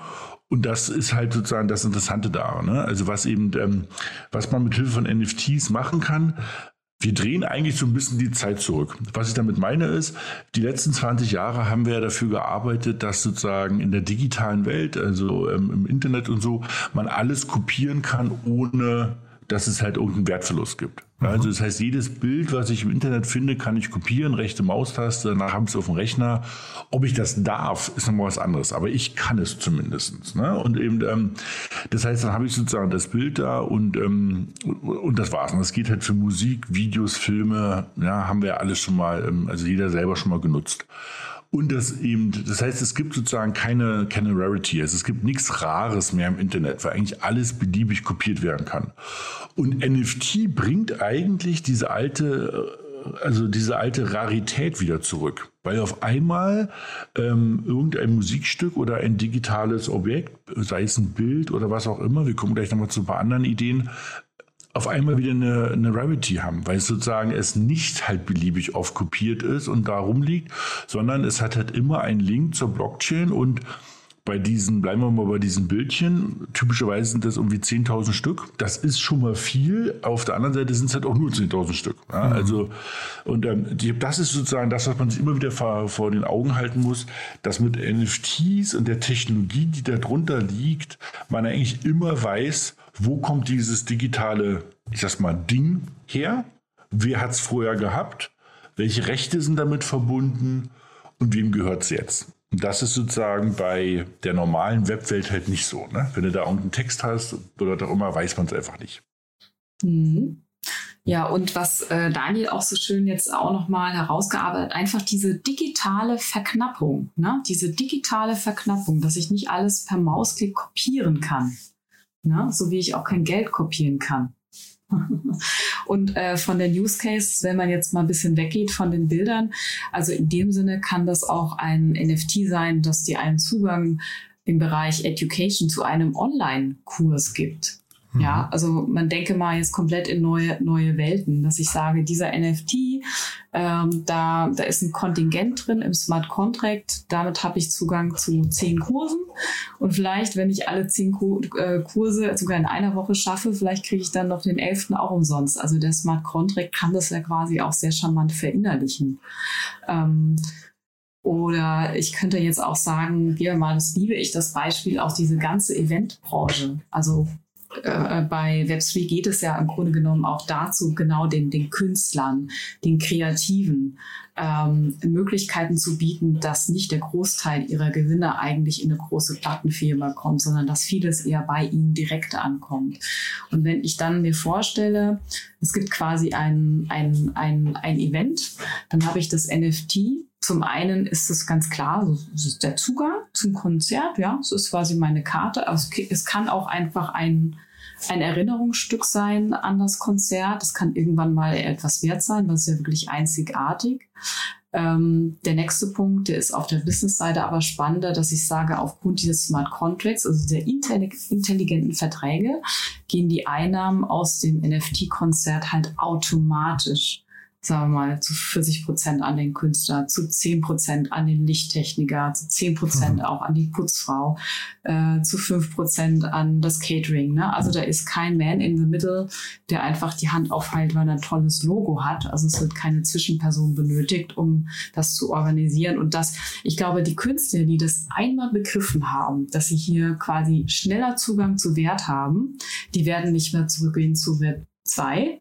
und das ist halt sozusagen das Interessante daran. Ne? Also was eben, ähm, was man mit Hilfe von NFTs machen kann, wir drehen eigentlich so ein bisschen die Zeit zurück. Was ich damit meine ist, die letzten 20 Jahre haben wir dafür gearbeitet, dass sozusagen in der digitalen Welt, also ähm, im Internet und so, man alles kopieren kann, ohne dass es halt irgendeinen Wertverlust gibt. Mhm. Also das heißt, jedes Bild, was ich im Internet finde, kann ich kopieren, rechte Maustaste, danach habe ich es auf dem Rechner. Ob ich das darf, ist nochmal was anderes, aber ich kann es zumindest. Ne? Und eben, ähm, das heißt, dann habe ich sozusagen das Bild da und, ähm, und das war's. Und das geht halt für Musik, Videos, Filme, ja, haben wir alles schon mal, ähm, also jeder selber schon mal genutzt. Und das eben, das heißt, es gibt sozusagen keine, keine Rarity. Also es gibt nichts Rares mehr im Internet, weil eigentlich alles beliebig kopiert werden kann. Und NFT bringt eigentlich diese alte, also diese alte Rarität wieder zurück. Weil auf einmal ähm, irgendein Musikstück oder ein digitales Objekt, sei es ein Bild oder was auch immer, wir kommen gleich nochmal zu ein paar anderen Ideen, auf einmal wieder eine, eine Rarity haben, weil es sozusagen es nicht halt beliebig oft kopiert ist und da rumliegt, sondern es hat halt immer einen Link zur Blockchain und bei diesen, bleiben wir mal bei diesen Bildchen, typischerweise sind das irgendwie 10.000 Stück. Das ist schon mal viel. Auf der anderen Seite sind es halt auch nur 10.000 Stück. Ja, mhm. Also, und ähm, die, das ist sozusagen das, was man sich immer wieder vor, vor, den Augen halten muss, dass mit NFTs und der Technologie, die darunter liegt, man eigentlich immer weiß, wo kommt dieses digitale, ich sag mal, Ding her? Wer hat es vorher gehabt? Welche Rechte sind damit verbunden? Und wem gehört es jetzt? Und das ist sozusagen bei der normalen Webwelt halt nicht so. Ne? Wenn du da irgendeinen Text hast oder auch immer, weiß man es einfach nicht. Mhm. Ja, und was äh, Daniel auch so schön jetzt auch nochmal herausgearbeitet, einfach diese digitale Verknappung, ne? diese digitale Verknappung, dass ich nicht alles per Mausklick kopieren kann, ne? so wie ich auch kein Geld kopieren kann. Und äh, von der Use Case, wenn man jetzt mal ein bisschen weggeht von den Bildern, also in dem Sinne kann das auch ein NFT sein, dass dir einen Zugang im Bereich Education zu einem Online-Kurs gibt. Ja, mhm. also man denke mal jetzt komplett in neue, neue Welten, dass ich sage, dieser NFT, ähm, da, da ist ein Kontingent drin im Smart Contract, damit habe ich Zugang zu zehn Kursen und vielleicht, wenn ich alle zehn äh, Kurse sogar in einer Woche schaffe, vielleicht kriege ich dann noch den elften auch umsonst. Also der Smart Contract kann das ja quasi auch sehr charmant verinnerlichen. Ähm, oder ich könnte jetzt auch sagen, wieder mal, das liebe ich, das Beispiel, auch diese ganze Eventbranche. Also äh, bei Web3 geht es ja im Grunde genommen auch dazu, genau den, den Künstlern, den Kreativen ähm, Möglichkeiten zu bieten, dass nicht der Großteil ihrer Gewinne eigentlich in eine große Plattenfirma kommt, sondern dass vieles eher bei ihnen direkt ankommt. Und wenn ich dann mir vorstelle, es gibt quasi ein, ein, ein, ein Event, dann habe ich das NFT zum einen ist es ganz klar, es ist der Zugang zum Konzert, ja, es ist quasi meine Karte, aber es kann auch einfach ein, ein Erinnerungsstück sein an das Konzert. Es kann irgendwann mal etwas wert sein, was ist ja wirklich einzigartig. Ähm, der nächste Punkt, der ist auf der Business-Seite aber spannender, dass ich sage, aufgrund dieses Smart Contracts, also der intelligenten Verträge, gehen die Einnahmen aus dem NFT-Konzert halt automatisch sagen wir mal, zu 40 Prozent an den Künstler, zu 10 Prozent an den Lichttechniker, zu 10 Prozent mhm. auch an die Putzfrau, äh, zu 5 Prozent an das Catering. Ne? Also da ist kein Man in the Middle, der einfach die Hand aufhält, weil er ein tolles Logo hat. Also es wird keine Zwischenperson benötigt, um das zu organisieren. Und das, ich glaube, die Künstler, die das einmal begriffen haben, dass sie hier quasi schneller Zugang zu Wert haben, die werden nicht mehr zurückgehen zu Web 2,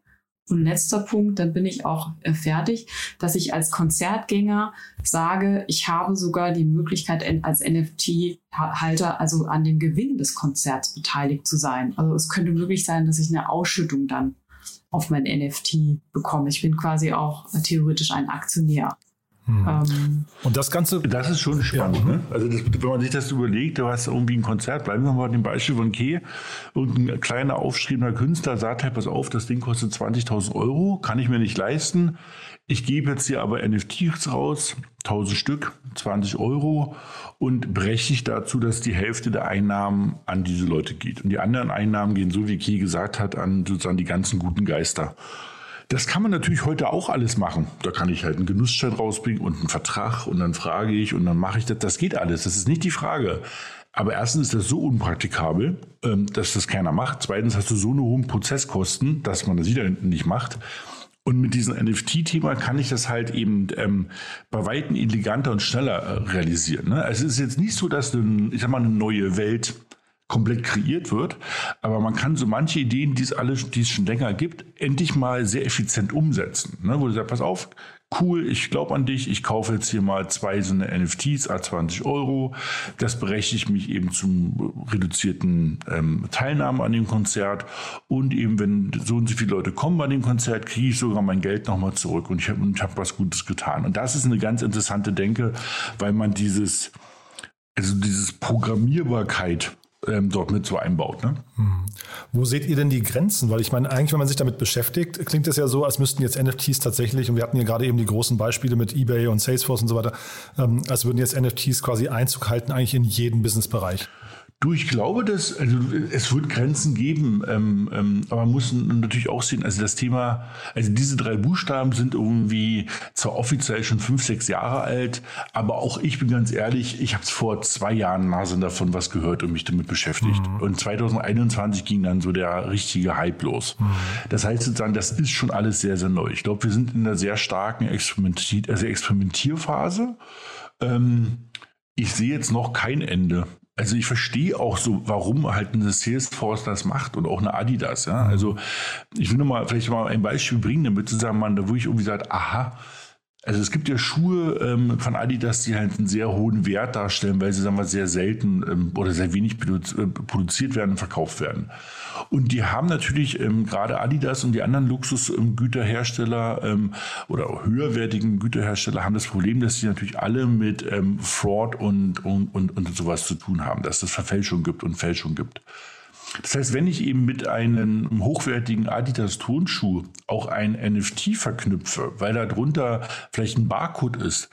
und letzter Punkt, dann bin ich auch äh, fertig, dass ich als Konzertgänger sage, ich habe sogar die Möglichkeit, als NFT-Halter also an dem Gewinn des Konzerts beteiligt zu sein. Also es könnte möglich sein, dass ich eine Ausschüttung dann auf mein NFT bekomme. Ich bin quasi auch theoretisch ein Aktionär. Hm. Ähm, und das Ganze. Das ist schon spannend. Ja. Ne? Also, das, wenn man sich das überlegt, du hast irgendwie ein Konzert, bleiben wir mal bei dem Beispiel von Keh, und ein kleiner aufschriebener Künstler sagt halt, pass auf, das Ding kostet 20.000 Euro, kann ich mir nicht leisten. Ich gebe jetzt hier aber NFTs raus, 1000 Stück, 20 Euro und breche ich dazu, dass die Hälfte der Einnahmen an diese Leute geht. Und die anderen Einnahmen gehen, so wie Key gesagt hat, an sozusagen die ganzen guten Geister. Das kann man natürlich heute auch alles machen. Da kann ich halt einen Genussschein rausbringen und einen Vertrag und dann frage ich und dann mache ich das. Das geht alles. Das ist nicht die Frage. Aber erstens ist das so unpraktikabel, ähm, dass das keiner macht. Zweitens hast du so eine hohen Prozesskosten, dass man das wieder nicht macht. Und mit diesem NFT-Thema kann ich das halt eben ähm, bei Weitem eleganter und schneller äh, realisieren. Ne? Also es ist jetzt nicht so, dass eine, ich sag mal, eine neue Welt komplett kreiert wird. Aber man kann so manche Ideen, die es alle, die es schon länger gibt, endlich mal sehr effizient umsetzen. Ne? Wo du sagst, pass auf, cool, ich glaube an dich, ich kaufe jetzt hier mal zwei so eine NFTs, a 20 Euro. Das berechtigt mich eben zum reduzierten ähm, Teilnahme an dem Konzert. Und eben, wenn so und so viele Leute kommen bei dem Konzert, kriege ich sogar mein Geld nochmal zurück und ich habe hab was Gutes getan. Und das ist eine ganz interessante Denke, weil man dieses, also dieses Programmierbarkeit ähm, dort mit so einbaut. Ne? Hm. Wo seht ihr denn die Grenzen? Weil ich meine, eigentlich, wenn man sich damit beschäftigt, klingt es ja so, als müssten jetzt NFTs tatsächlich, und wir hatten hier gerade eben die großen Beispiele mit eBay und Salesforce und so weiter, ähm, als würden jetzt NFTs quasi Einzug halten, eigentlich in jeden Businessbereich. Du, ich glaube, dass also es wird Grenzen geben, ähm, ähm, aber man muss natürlich auch sehen, also das Thema, also diese drei Buchstaben sind irgendwie zwar offiziell schon fünf, sechs Jahre alt, aber auch ich bin ganz ehrlich, ich habe vor zwei Jahren Nase davon was gehört und mich damit beschäftigt. Mhm. Und 2021 ging dann so der richtige Hype los. Mhm. Das heißt sozusagen, das ist schon alles sehr, sehr neu. Ich glaube, wir sind in einer sehr starken Experimentier also Experimentierphase. Ähm, ich sehe jetzt noch kein Ende. Also ich verstehe auch so, warum halt eine Salesforce das macht und auch eine Adidas. Ja? Also ich will nur mal vielleicht mal ein Beispiel bringen, damit zusammen, da wo ich irgendwie sage, aha, also es gibt ja Schuhe ähm, von Adidas, die halt einen sehr hohen Wert darstellen, weil sie sagen wir sehr selten ähm, oder sehr wenig äh, produziert werden und verkauft werden. Und die haben natürlich ähm, gerade Adidas und die anderen Luxusgüterhersteller ähm, oder höherwertigen Güterhersteller haben das Problem, dass sie natürlich alle mit ähm, Fraud und, und, und, und sowas zu tun haben, dass es Verfälschung gibt und Fälschung gibt. Das heißt, wenn ich eben mit einem hochwertigen Adidas Tonschuh auch ein NFT verknüpfe, weil da drunter vielleicht ein Barcode ist,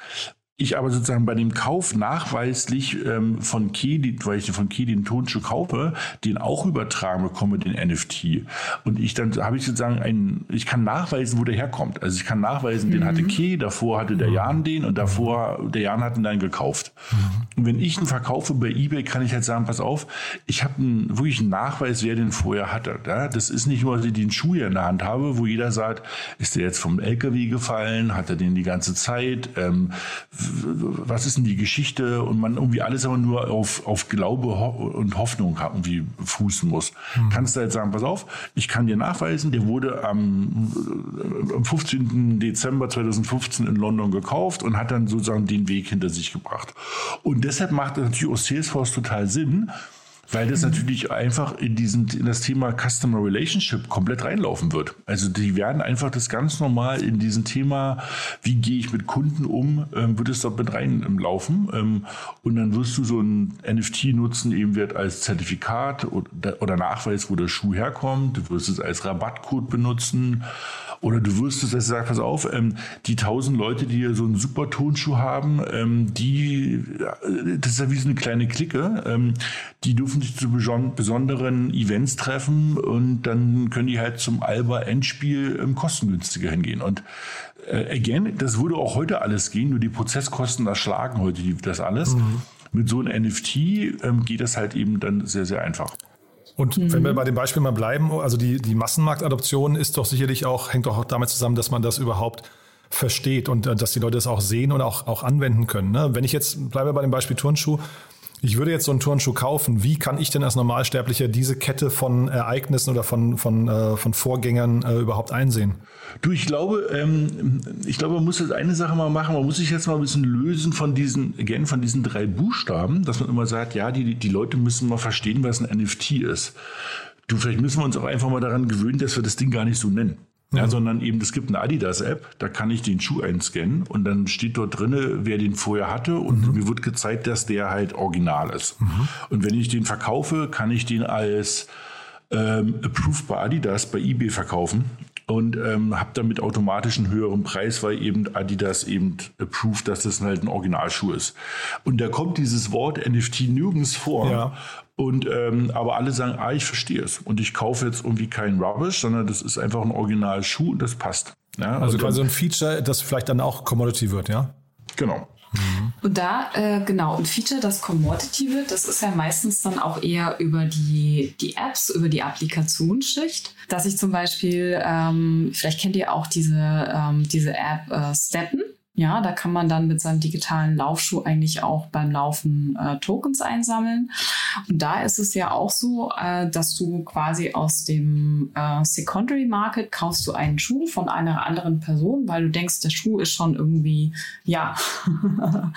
ich aber sozusagen bei dem Kauf nachweislich ähm, von Key, weil ich von Key den Tonschuh kaufe, den auch übertragen bekomme, den NFT. Und ich dann habe ich sozusagen einen, ich kann nachweisen, wo der herkommt. Also ich kann nachweisen, mhm. den hatte Key, davor hatte der mhm. Jan den und davor, der Jan hat ihn dann gekauft. Mhm. Und wenn ich ihn verkaufe bei Ebay, kann ich halt sagen, pass auf, ich habe wirklich einen Nachweis, wer den vorher hatte. Ja? Das ist nicht nur, dass ich den Schuh hier in der Hand habe, wo jeder sagt, ist der jetzt vom LKW gefallen, hat er den die ganze Zeit, ähm, was ist denn die Geschichte und man irgendwie alles aber nur auf, auf Glaube und Hoffnung irgendwie fußen muss. Mhm. Kannst du jetzt sagen, pass auf, ich kann dir nachweisen, der wurde am, äh, am 15. Dezember 2015 in London gekauft und hat dann sozusagen den Weg hinter sich gebracht. Und deshalb macht natürlich auch Salesforce total Sinn, weil das natürlich einfach in, diesen, in das Thema Customer Relationship komplett reinlaufen wird. Also die werden einfach das ganz normal in diesem Thema, wie gehe ich mit Kunden um, ähm, wird es dort mit reinlaufen. Ähm, und dann wirst du so ein NFT nutzen, eben wird als Zertifikat oder, oder Nachweis, wo der Schuh herkommt. Du wirst es als Rabattcode benutzen. Oder du wirst es, dass du sagst, pass auf, ähm, die tausend Leute, die hier so einen super Tonschuh haben, ähm, die, das ist ja wie so eine kleine Clique, ähm, die dürfen sich zu besonderen Events treffen und dann können die halt zum Alba-Endspiel ähm, kostengünstiger hingehen. Und äh, again, das würde auch heute alles gehen, nur die Prozesskosten erschlagen heute das alles. Mhm. Mit so einem NFT ähm, geht das halt eben dann sehr, sehr einfach. Und mhm. wenn wir bei dem Beispiel mal bleiben, also die, die Massenmarktadoption ist doch sicherlich auch, hängt doch auch damit zusammen, dass man das überhaupt versteht und äh, dass die Leute das auch sehen und auch, auch anwenden können. Ne? Wenn ich jetzt, bleibe bei dem Beispiel Turnschuh, ich würde jetzt so einen Turnschuh kaufen. Wie kann ich denn als Normalsterblicher diese Kette von Ereignissen oder von, von, äh, von Vorgängern äh, überhaupt einsehen? Du, ich glaube, ähm, ich glaube, man muss jetzt eine Sache mal machen. Man muss sich jetzt mal ein bisschen lösen von diesen, again, von diesen drei Buchstaben, dass man immer sagt, ja, die, die Leute müssen mal verstehen, was ein NFT ist. Du, vielleicht müssen wir uns auch einfach mal daran gewöhnen, dass wir das Ding gar nicht so nennen. Ja, sondern eben, es gibt eine Adidas-App, da kann ich den Schuh einscannen und dann steht dort drin, wer den vorher hatte und mhm. mir wird gezeigt, dass der halt original ist. Mhm. Und wenn ich den verkaufe, kann ich den als ähm, Approved bei Adidas bei eBay verkaufen und ähm, habe damit automatisch einen höheren Preis, weil eben Adidas eben approved, dass das halt ein Originalschuh ist. Und da kommt dieses Wort NFT nirgends vor. Ja. Und ähm, aber alle sagen, ah, ich verstehe es. Und ich kaufe jetzt irgendwie keinen Rubbish, sondern das ist einfach ein Originalschuh und das passt. Ja, also quasi ein Feature, das vielleicht dann auch Commodity wird, ja? Genau. Mhm. Und da, äh, genau, ein Feature, das Commodity wird, das ist ja meistens dann auch eher über die, die Apps, über die Applikationsschicht. Dass ich zum Beispiel, ähm, vielleicht kennt ihr auch diese, ähm, diese App äh, Steppen. Ja, da kann man dann mit seinem digitalen Laufschuh eigentlich auch beim Laufen äh, Tokens einsammeln. Und da ist es ja auch so, äh, dass du quasi aus dem äh, Secondary Market kaufst du einen Schuh von einer anderen Person, weil du denkst, der Schuh ist schon irgendwie, ja,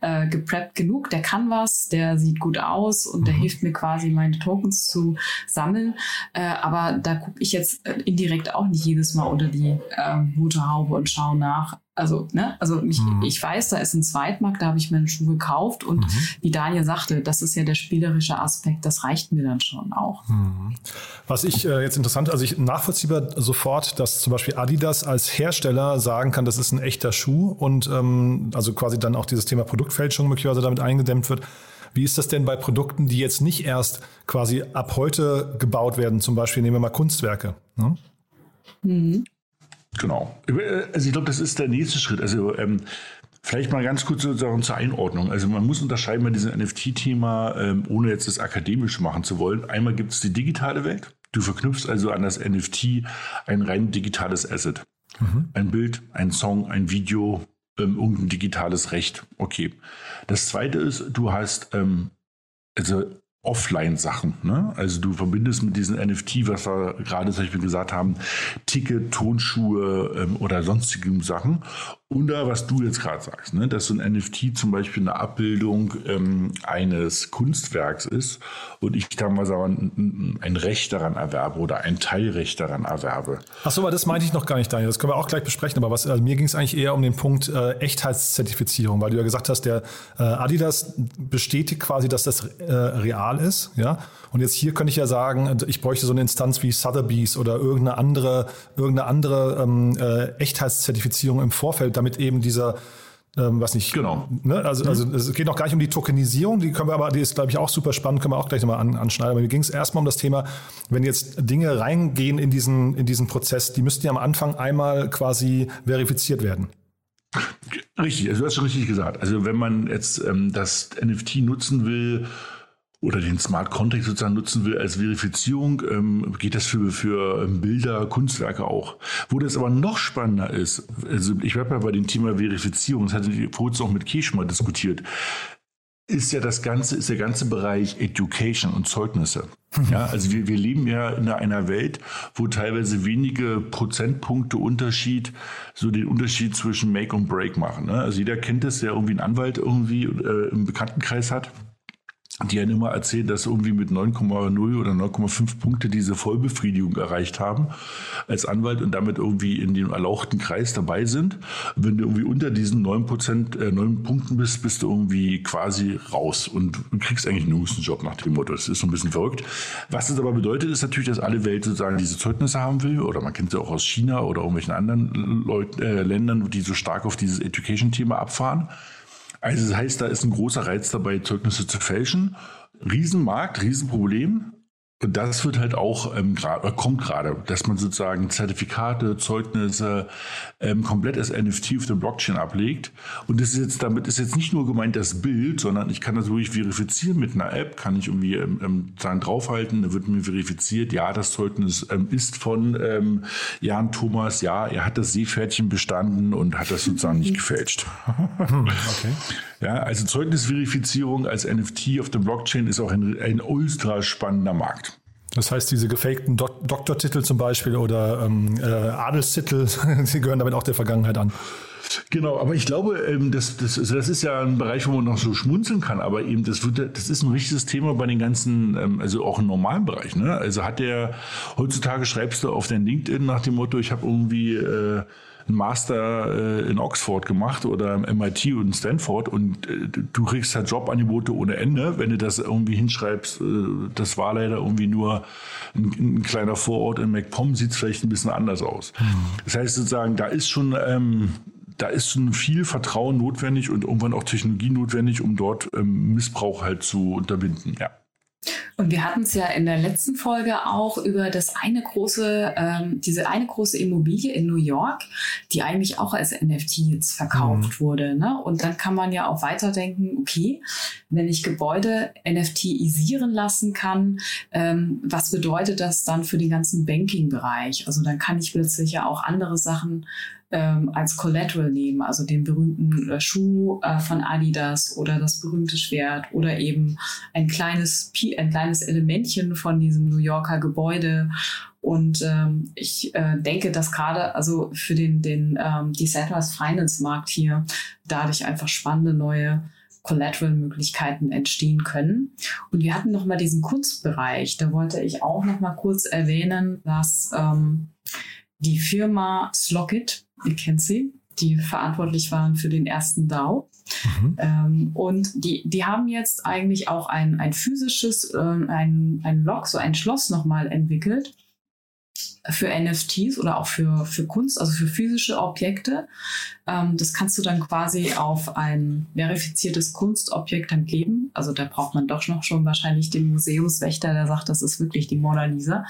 äh, gepreppt genug, der kann was, der sieht gut aus und der mhm. hilft mir quasi meine Tokens zu sammeln. Äh, aber da gucke ich jetzt äh, indirekt auch nicht jedes Mal unter die äh, Motorhaube und schaue nach, also, ne, also ich, mhm. ich weiß, da ist ein Zweitmarkt, da habe ich mir einen Schuh gekauft und mhm. wie Daniel sagte, das ist ja der spielerische Aspekt, das reicht mir dann schon auch. Mhm. Was ich äh, jetzt interessant, also ich nachvollziehbar sofort, dass zum Beispiel Adidas als Hersteller sagen kann, das ist ein echter Schuh und ähm, also quasi dann auch dieses Thema Produktfälschung möglicherweise damit eingedämmt wird. Wie ist das denn bei Produkten, die jetzt nicht erst quasi ab heute gebaut werden? Zum Beispiel nehmen wir mal Kunstwerke. Ne? Mhm. Genau. Also ich glaube, das ist der nächste Schritt. Also ähm, vielleicht mal ganz kurz sozusagen zur Einordnung. Also man muss unterscheiden bei diesem NFT-Thema, ähm, ohne jetzt das akademisch machen zu wollen. Einmal gibt es die digitale Welt. Du verknüpfst also an das NFT ein rein digitales Asset. Mhm. Ein Bild, ein Song, ein Video, ähm, irgendein digitales Recht. Okay. Das zweite ist, du hast ähm, also Offline-Sachen. Ne? Also du verbindest mit diesem NFT, was wir gerade zum Beispiel gesagt haben, Ticket, Tonschuhe ähm, oder sonstigen Sachen. Oder was du jetzt gerade sagst, ne? dass so ein NFT zum Beispiel eine Abbildung ähm, eines Kunstwerks ist und ich da mal sagen, ein, Recht daran erwerbe oder ein Teilrecht daran erwerbe. Ach so, aber das meinte ich noch gar nicht, Daniel. Das können wir auch gleich besprechen. Aber was, also mir ging es eigentlich eher um den Punkt äh, Echtheitszertifizierung, weil du ja gesagt hast, der äh, Adidas bestätigt quasi, dass das äh, real ist. Ja? Und jetzt hier könnte ich ja sagen, ich bräuchte so eine Instanz wie Sotheby's oder irgendeine andere, irgendeine andere ähm, äh, Echtheitszertifizierung im Vorfeld, damit eben dieser ähm, was nicht. Genau. Ne? Also, mhm. also es geht noch gar nicht um die Tokenisierung, die können wir aber, die ist, glaube ich, auch super spannend, können wir auch gleich nochmal an, anschneiden. Aber mir ging es erstmal um das Thema, wenn jetzt Dinge reingehen in diesen, in diesen Prozess, die müssten ja am Anfang einmal quasi verifiziert werden. Richtig, also du hast schon richtig gesagt. Also wenn man jetzt ähm, das NFT nutzen will, oder den Smart Contract sozusagen nutzen will als Verifizierung, ähm, geht das für, für ähm, Bilder, Kunstwerke auch. Wo das aber noch spannender ist, also ich habe ja bei dem Thema Verifizierung, das hatte ich vorhin auch mit Kesch mal diskutiert, ist ja das ganze, ist der ganze Bereich Education und Zeugnisse. Ja, also wir, wir leben ja in einer Welt, wo teilweise wenige Prozentpunkte Unterschied so den Unterschied zwischen Make und Break machen. Ne? Also jeder kennt das, der irgendwie einen Anwalt irgendwie äh, im Bekanntenkreis hat die einen immer erzählen, dass sie irgendwie mit 9,0 oder 9,5 Punkte diese Vollbefriedigung erreicht haben als Anwalt und damit irgendwie in dem erlauchten Kreis dabei sind. Wenn du irgendwie unter diesen 9 Prozent, äh, 9 Punkten bist, bist du irgendwie quasi raus und kriegst eigentlich nirgends einen Job nach dem Motto. Das ist so ein bisschen verrückt. Was das aber bedeutet, ist natürlich, dass alle Welt sozusagen diese Zeugnisse haben will oder man kennt sie auch aus China oder irgendwelchen anderen Leut äh, Ländern, die so stark auf dieses Education-Thema abfahren. Also das heißt, da ist ein großer Reiz dabei, Zeugnisse zu fälschen. Riesenmarkt, Riesenproblem. Und das wird halt auch ähm, grad, kommt gerade, dass man sozusagen Zertifikate, Zeugnisse ähm, komplett als NFT auf der Blockchain ablegt. Und das ist jetzt damit ist jetzt nicht nur gemeint das Bild, sondern ich kann das wirklich verifizieren mit einer App, kann ich irgendwie ähm, ähm sagen draufhalten, da wird mir verifiziert, ja, das Zeugnis ähm, ist von ähm, Jan Thomas, ja, er hat das Seepferdchen bestanden und hat das sozusagen nicht gefälscht. okay. Ja, also Zeugnisverifizierung als NFT auf der Blockchain ist auch ein, ein ultra spannender Markt. Das heißt, diese gefakten Do Doktortitel zum Beispiel oder ähm, äh, Adelstitel, sie gehören damit auch der Vergangenheit an. Genau, aber ich glaube, ähm, das, das, also das ist ja ein Bereich, wo man noch so schmunzeln kann, aber eben das, wird, das ist ein richtiges Thema bei den ganzen, ähm, also auch im normalen Bereich. Ne? Also hat der, heutzutage schreibst du auf dein LinkedIn nach dem Motto, ich habe irgendwie äh, einen Master äh, in Oxford gemacht oder im MIT und Stanford und äh, du kriegst halt Jobangebote ohne Ende, wenn du das irgendwie hinschreibst. Äh, das war leider irgendwie nur ein, ein kleiner Vorort in MacPom, sieht es vielleicht ein bisschen anders aus. Mhm. Das heißt sozusagen, da ist schon ähm, da ist schon viel Vertrauen notwendig und irgendwann auch Technologie notwendig, um dort ähm, Missbrauch halt zu unterbinden. Ja. Und wir hatten es ja in der letzten Folge auch über das eine große, ähm, diese eine große Immobilie in New York, die eigentlich auch als NFT jetzt verkauft mhm. wurde. Ne? Und dann kann man ja auch weiterdenken, okay, wenn ich Gebäude NFTisieren lassen kann, ähm, was bedeutet das dann für den ganzen Banking-Bereich? Also dann kann ich plötzlich ja auch andere Sachen ähm, als Collateral nehmen, also den berühmten äh, Schuh äh, von Adidas oder das berühmte Schwert oder eben ein kleines, ein kleines Elementchen von diesem New Yorker Gebäude. Und ähm, ich äh, denke, dass gerade also für den, den ähm, Decentralized Finance Markt hier dadurch einfach spannende neue Collateral-Möglichkeiten entstehen können. Und wir hatten noch mal diesen Kunstbereich. Da wollte ich auch noch mal kurz erwähnen, dass ähm, die Firma Slockit, ihr kennt sie, die verantwortlich waren für den ersten DAO. Mhm. Ähm, und die, die haben jetzt eigentlich auch ein, ein physisches, äh, ein, ein Log, so ein Schloss nochmal entwickelt für NFTs oder auch für, für Kunst, also für physische Objekte. Ähm, das kannst du dann quasi auf ein verifiziertes Kunstobjekt dann kleben. Also da braucht man doch noch schon wahrscheinlich den Museumswächter, der sagt, das ist wirklich die Mona Lisa.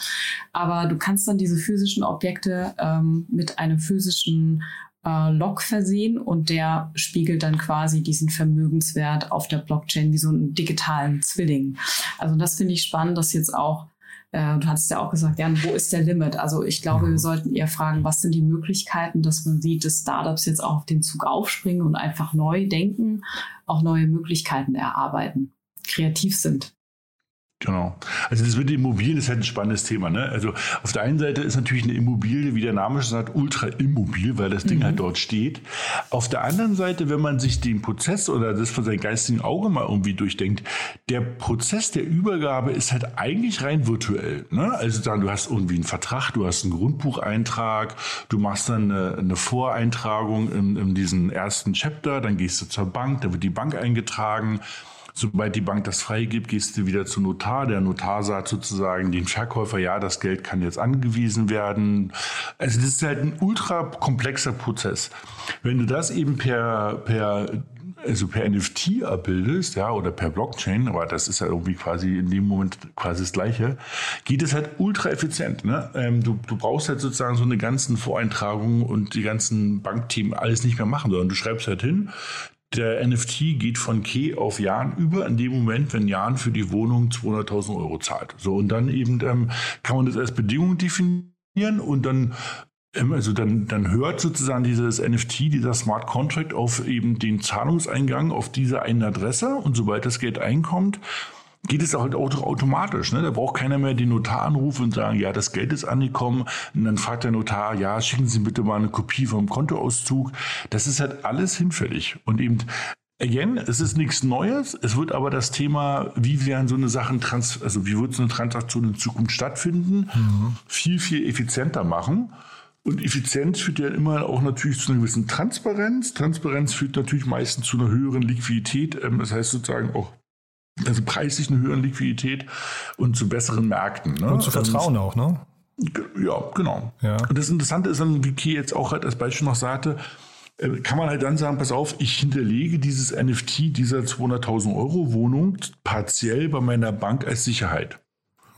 Aber du kannst dann diese physischen Objekte ähm, mit einem physischen äh, Log versehen und der spiegelt dann quasi diesen Vermögenswert auf der Blockchain wie so einen digitalen Zwilling. Also das finde ich spannend, dass jetzt auch äh, du hattest ja auch gesagt, Jan, wo ist der Limit? Also ich glaube, wir mhm. sollten eher fragen, was sind die Möglichkeiten, dass man sieht, dass Startups jetzt auch auf den Zug aufspringen und einfach neu denken, auch neue Möglichkeiten erarbeiten, kreativ sind. Genau. Also das mit den Immobilien ist halt ein spannendes Thema. Ne? Also auf der einen Seite ist natürlich eine Immobilie, wie der Name schon sagt, ultra immobil, weil das Ding mhm. halt dort steht. Auf der anderen Seite, wenn man sich den Prozess oder das von seinem geistigen Auge mal irgendwie durchdenkt, der Prozess der Übergabe ist halt eigentlich rein virtuell. Ne? Also dann, du hast irgendwie einen Vertrag, du hast einen Grundbucheintrag, du machst dann eine, eine Voreintragung in, in diesen ersten Chapter, dann gehst du zur Bank, da wird die Bank eingetragen. Sobald die Bank das freigibt, gehst du wieder zum Notar. Der Notar sagt sozusagen den Verkäufer, ja, das Geld kann jetzt angewiesen werden. Also das ist halt ein ultra komplexer Prozess. Wenn du das eben per, per also per NFT abbildest, ja, oder per Blockchain, aber das ist ja irgendwie quasi in dem Moment quasi das Gleiche, geht es halt ultra effizient. Ne? Ähm, du, du brauchst halt sozusagen so eine ganzen Voreintragungen und die ganzen Bankthemen alles nicht mehr machen, sondern du schreibst halt hin, der NFT geht von Key auf Jan über in dem Moment, wenn Jan für die Wohnung 200.000 Euro zahlt. So, und dann eben ähm, kann man das als Bedingung definieren und dann ähm, also dann, dann hört sozusagen dieses NFT, dieser Smart Contract auf eben den Zahlungseingang auf diese eine Adresse und sobald das Geld einkommt, geht es halt auch automatisch. Ne? Da braucht keiner mehr den Notar anrufen und sagen, ja, das Geld ist angekommen. Und dann fragt der Notar, ja, schicken Sie bitte mal eine Kopie vom Kontoauszug. Das ist halt alles hinfällig. Und eben Again, es ist nichts Neues. Es wird aber das Thema, wie werden so eine Sachen, trans also wie wird so eine Transaktion in Zukunft stattfinden, mhm. viel, viel effizienter machen. Und Effizienz führt ja immer auch natürlich zu einer gewissen Transparenz. Transparenz führt natürlich meistens zu einer höheren Liquidität. Ähm, das heißt sozusagen auch also preislich eine höhere Liquidität und zu besseren Märkten. Ne? Und zu Vertrauen und, auch, ne? Ja, genau. Ja. Und das Interessante ist dann, wie Key jetzt auch halt als Beispiel noch sagte, äh, kann man halt dann sagen, pass auf, ich hinterlege dieses NFT dieser 200.000 Euro Wohnung partiell bei meiner Bank als Sicherheit.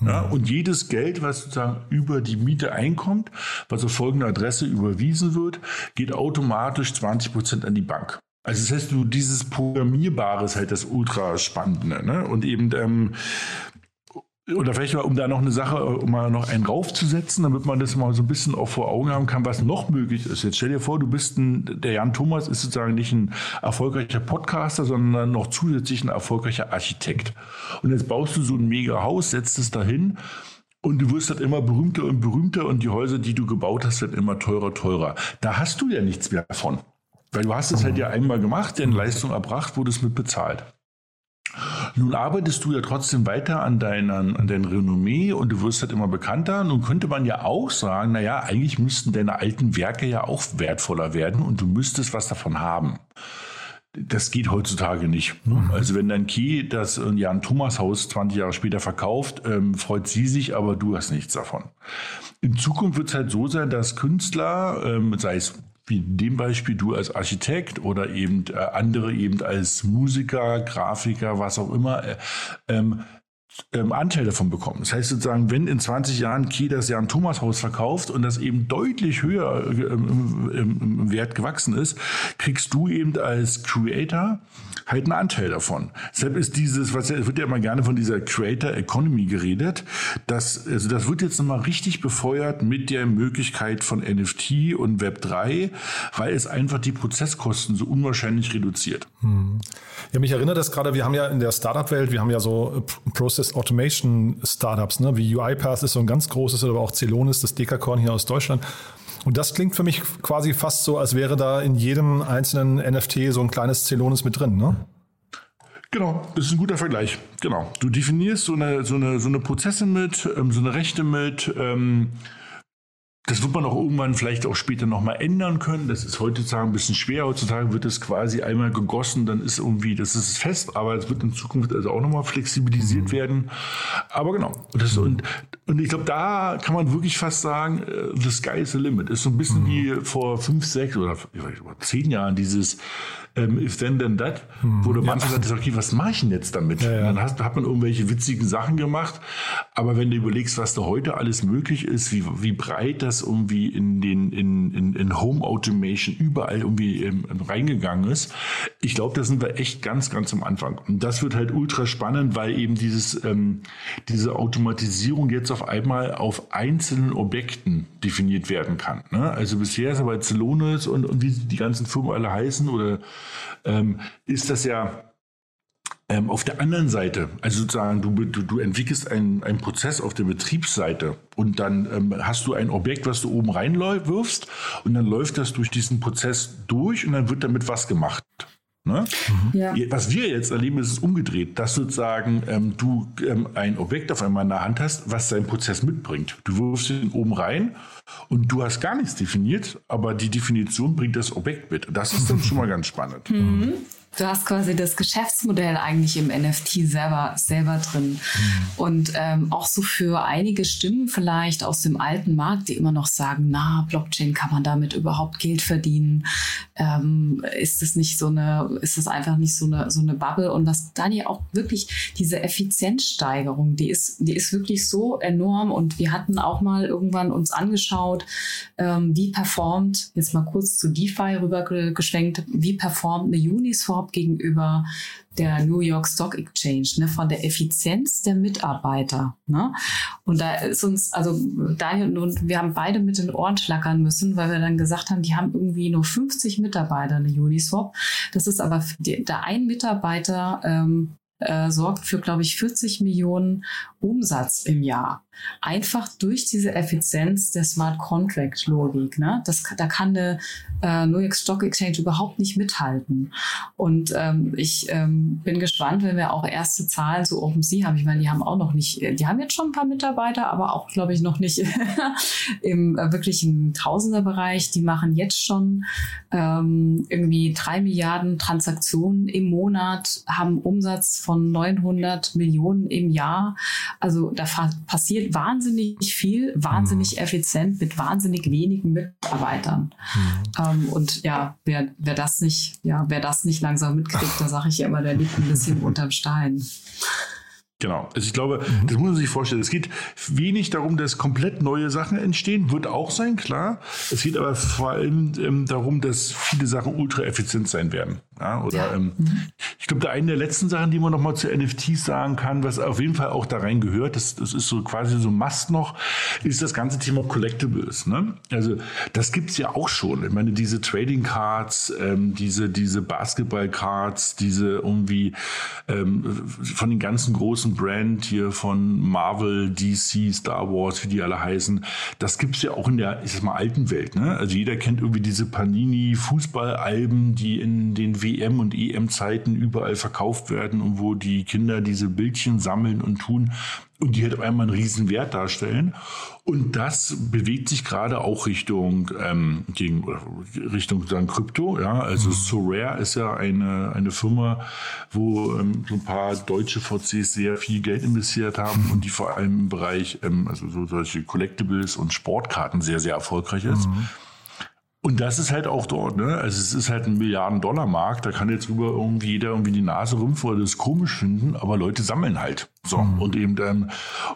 Ja, mhm. und jedes Geld, was sozusagen über die Miete einkommt, was auf folgende Adresse überwiesen wird, geht automatisch 20 Prozent an die Bank. Also das heißt, du dieses Programmierbare ist halt das ultra Spannende. Ne? Und eben, ähm, oder vielleicht mal, um da noch eine Sache, um mal noch einen raufzusetzen, damit man das mal so ein bisschen auch vor Augen haben kann, was noch möglich ist. Jetzt stell dir vor, du bist ein, der Jan Thomas ist sozusagen nicht ein erfolgreicher Podcaster, sondern noch zusätzlich ein erfolgreicher Architekt. Und jetzt baust du so ein mega Haus, setzt es dahin und du wirst halt immer berühmter und berühmter und die Häuser, die du gebaut hast, werden immer teurer, teurer. Da hast du ja nichts mehr davon. Weil du hast es halt ja einmal gemacht, denn Leistung erbracht, wurde es mit bezahlt. Nun arbeitest du ja trotzdem weiter an, deiner, an deinem Renommee und du wirst halt immer bekannter. Nun könnte man ja auch sagen, naja, eigentlich müssten deine alten Werke ja auch wertvoller werden und du müsstest was davon haben. Das geht heutzutage nicht. Mhm. Also wenn dein Key das Jan Thomas Haus 20 Jahre später verkauft, ähm, freut sie sich, aber du hast nichts davon. In Zukunft wird es halt so sein, dass Künstler, ähm, sei es wie in dem Beispiel du als Architekt oder eben äh, andere eben als Musiker, Grafiker, was auch immer, äh, ähm, ähm, Anteil davon bekommen. Das heißt sozusagen, wenn in 20 Jahren Key das Jan Thomas Haus verkauft und das eben deutlich höher äh, im, im, im Wert gewachsen ist, kriegst du eben als Creator halt einen Anteil davon. Deshalb ist dieses, was wird ja immer gerne von dieser Creator Economy geredet, das, also das wird jetzt nochmal richtig befeuert mit der Möglichkeit von NFT und Web 3, weil es einfach die Prozesskosten so unwahrscheinlich reduziert. Hm. Ja, mich erinnert das gerade, wir haben ja in der Startup-Welt, wir haben ja so Process Automation Startups, ne, wie UiPath ist so ein ganz großes, aber auch Celonis, das Dekakorn hier aus Deutschland. Und das klingt für mich quasi fast so, als wäre da in jedem einzelnen NFT so ein kleines Celonis mit drin, ne? Genau, das ist ein guter Vergleich. Genau. Du definierst so eine, so eine, so eine Prozesse mit, ähm, so eine Rechte mit, ähm, das wird man auch irgendwann vielleicht auch später nochmal ändern können. Das ist heutzutage ein bisschen schwer. Heutzutage wird es quasi einmal gegossen, dann ist irgendwie, das ist fest, aber es wird in Zukunft also auch nochmal flexibilisiert mhm. werden. Aber genau. Und, das, und, und ich glaube, da kann man wirklich fast sagen, äh, the sky is the limit. Ist so ein bisschen mhm. wie vor fünf, sechs oder zehn Jahren dieses ähm, if then then that, hm, wo du ja. manchmal sagst, okay, was mache ich denn jetzt damit? Ja, ja. Dann hast, hat man irgendwelche witzigen Sachen gemacht, aber wenn du überlegst, was da heute alles möglich ist, wie, wie breit das irgendwie in den in, in, in Home Automation überall irgendwie ähm, reingegangen ist, ich glaube, da sind wir echt ganz, ganz am Anfang. Und das wird halt ultra spannend, weil eben dieses ähm, diese Automatisierung jetzt auf einmal auf einzelnen Objekten definiert werden kann. Ne? Also bisher ist er bei Celonis und, und wie die ganzen Firmen alle heißen oder ähm, ist das ja ähm, auf der anderen Seite, also sozusagen, du, du, du entwickelst einen, einen Prozess auf der Betriebsseite und dann ähm, hast du ein Objekt, was du oben reinwirfst und dann läuft das durch diesen Prozess durch und dann wird damit was gemacht. Ne? Mhm. Ja. Was wir jetzt erleben, ist es umgedreht, dass sozusagen ähm, du ähm, ein Objekt auf einmal in der Hand hast, was seinen Prozess mitbringt. Du wirfst ihn oben rein und du hast gar nichts definiert, aber die Definition bringt das Objekt mit. Das ist dann schon mal ganz spannend. Mhm. Du hast quasi das Geschäftsmodell eigentlich im NFT selber, selber drin. Mhm. Und ähm, auch so für einige Stimmen vielleicht aus dem alten Markt, die immer noch sagen, na, Blockchain kann man damit überhaupt Geld verdienen? Ähm, ist es nicht so eine, ist es einfach nicht so eine, so eine Bubble? Und was Daniel auch wirklich, diese Effizienzsteigerung, die ist, die ist wirklich so enorm. Und wir hatten auch mal irgendwann uns angeschaut, ähm, wie performt, jetzt mal kurz zu DeFi rübergeschwenkt, wie performt eine Uniswap gegenüber der New York Stock Exchange, ne, von der Effizienz der Mitarbeiter. Ne? Und da ist uns, also Daniel und wir haben beide mit den Ohren schlackern müssen, weil wir dann gesagt haben, die haben irgendwie nur 50 Mitarbeiter, eine Uniswap. Das ist aber der ein Mitarbeiter ähm, äh, sorgt für, glaube ich, 40 Millionen Umsatz im Jahr. Einfach durch diese Effizienz der Smart Contract Logik. Ne? Das, da kann eine äh, New York Stock Exchange überhaupt nicht mithalten. Und ähm, ich ähm, bin gespannt, wenn wir auch erste Zahlen zu OpenSea haben. Ich meine, die haben auch noch nicht, die haben jetzt schon ein paar Mitarbeiter, aber auch, glaube ich, noch nicht im äh, wirklichen Tausenderbereich. Die machen jetzt schon ähm, irgendwie drei Milliarden Transaktionen im Monat, haben Umsatz von 900 Millionen im Jahr. Also da passiert wahnsinnig viel, wahnsinnig mhm. effizient mit wahnsinnig wenigen Mitarbeitern. Mhm. Ähm, und ja, wer, wer das nicht, ja, wer das nicht langsam mitkriegt, da sage ich ja immer, der liegt ein bisschen unterm Stein. Genau. Also ich glaube, mhm. das muss man sich vorstellen. Es geht wenig darum, dass komplett neue Sachen entstehen, wird auch sein, klar. Es geht aber vor allem ähm, darum, dass viele Sachen ultra effizient sein werden. Ja, oder ja. Ähm, mhm. ich glaube, eine der letzten Sachen, die man noch mal zu NFTs sagen kann, was auf jeden Fall auch da rein gehört, das, das ist so quasi so Mast noch, ist das ganze Thema Collectibles. Ne? Also das gibt's ja auch schon. Ich meine, diese Trading Cards, ähm, diese, diese Basketball Cards, diese irgendwie ähm, von den ganzen großen Brand hier von Marvel, DC, Star Wars, wie die alle heißen, das gibt's ja auch in der, ich sag mal, alten Welt. Ne? Also jeder kennt irgendwie diese Panini Fußballalben, die in den WM und EM-Zeiten überall verkauft werden und wo die Kinder diese Bildchen sammeln und tun und die halt auf einmal einen riesen Wert darstellen. Und das bewegt sich gerade auch Richtung ähm, gegen Richtung dann Krypto. Ja, also mhm. Sorare ist ja eine eine Firma, wo ähm, so ein paar deutsche VCs sehr viel Geld investiert haben und die vor allem im Bereich ähm, also so solche Collectibles und Sportkarten sehr sehr erfolgreich ist. Mhm. Und das ist halt auch dort, ne? Also es ist halt ein Milliarden-Dollar-Markt, da kann jetzt drüber irgendwie jeder irgendwie die Nase rümpfen oder das komisch finden, aber Leute sammeln halt. So. Mhm. Und eben dann,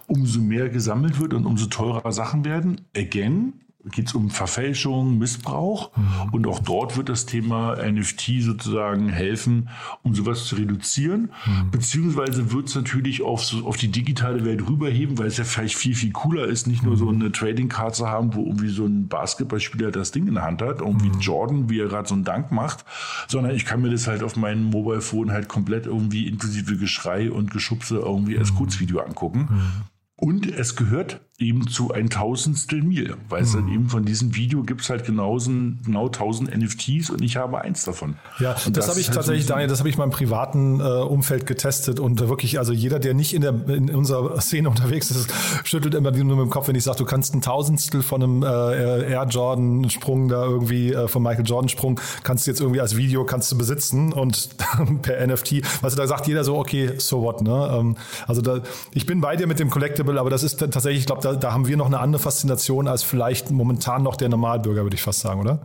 umso mehr gesammelt wird und umso teurer Sachen werden, again, geht es um Verfälschung, Missbrauch. Mhm. Und auch dort wird das Thema NFT sozusagen helfen, um sowas zu reduzieren. Mhm. Beziehungsweise wird es natürlich auf, so, auf die digitale Welt rüberheben, weil es ja vielleicht viel, viel cooler ist, nicht nur so mhm. eine Trading Card zu haben, wo irgendwie so ein Basketballspieler das Ding in der Hand hat, irgendwie mhm. Jordan, wie er gerade so einen Dank macht, sondern ich kann mir das halt auf meinem Mobile Phone halt komplett irgendwie inklusive Geschrei und Geschubse irgendwie als mhm. Kurzvideo angucken. Mhm. Und es gehört eben zu ein Tausendstel mir, weil es dann eben von diesem Video gibt es halt genauso, genau 1000 NFTs und ich habe eins davon. Ja, das, das habe ich halt tatsächlich, Daniel, das habe ich mal im privaten äh, Umfeld getestet und wirklich, also jeder, der nicht in, der, in unserer Szene unterwegs ist, schüttelt immer nur mit dem Kopf, wenn ich sage, du kannst ein Tausendstel von einem äh, Air Jordan Sprung da irgendwie, äh, von Michael Jordan Sprung, kannst du jetzt irgendwie als Video kannst du besitzen und per NFT, also da sagt jeder so, okay, so what, ne? Ähm, also da, ich bin bei dir mit dem Collectible, aber das ist tatsächlich, ich glaube, da, da haben wir noch eine andere Faszination als vielleicht momentan noch der Normalbürger, würde ich fast sagen, oder?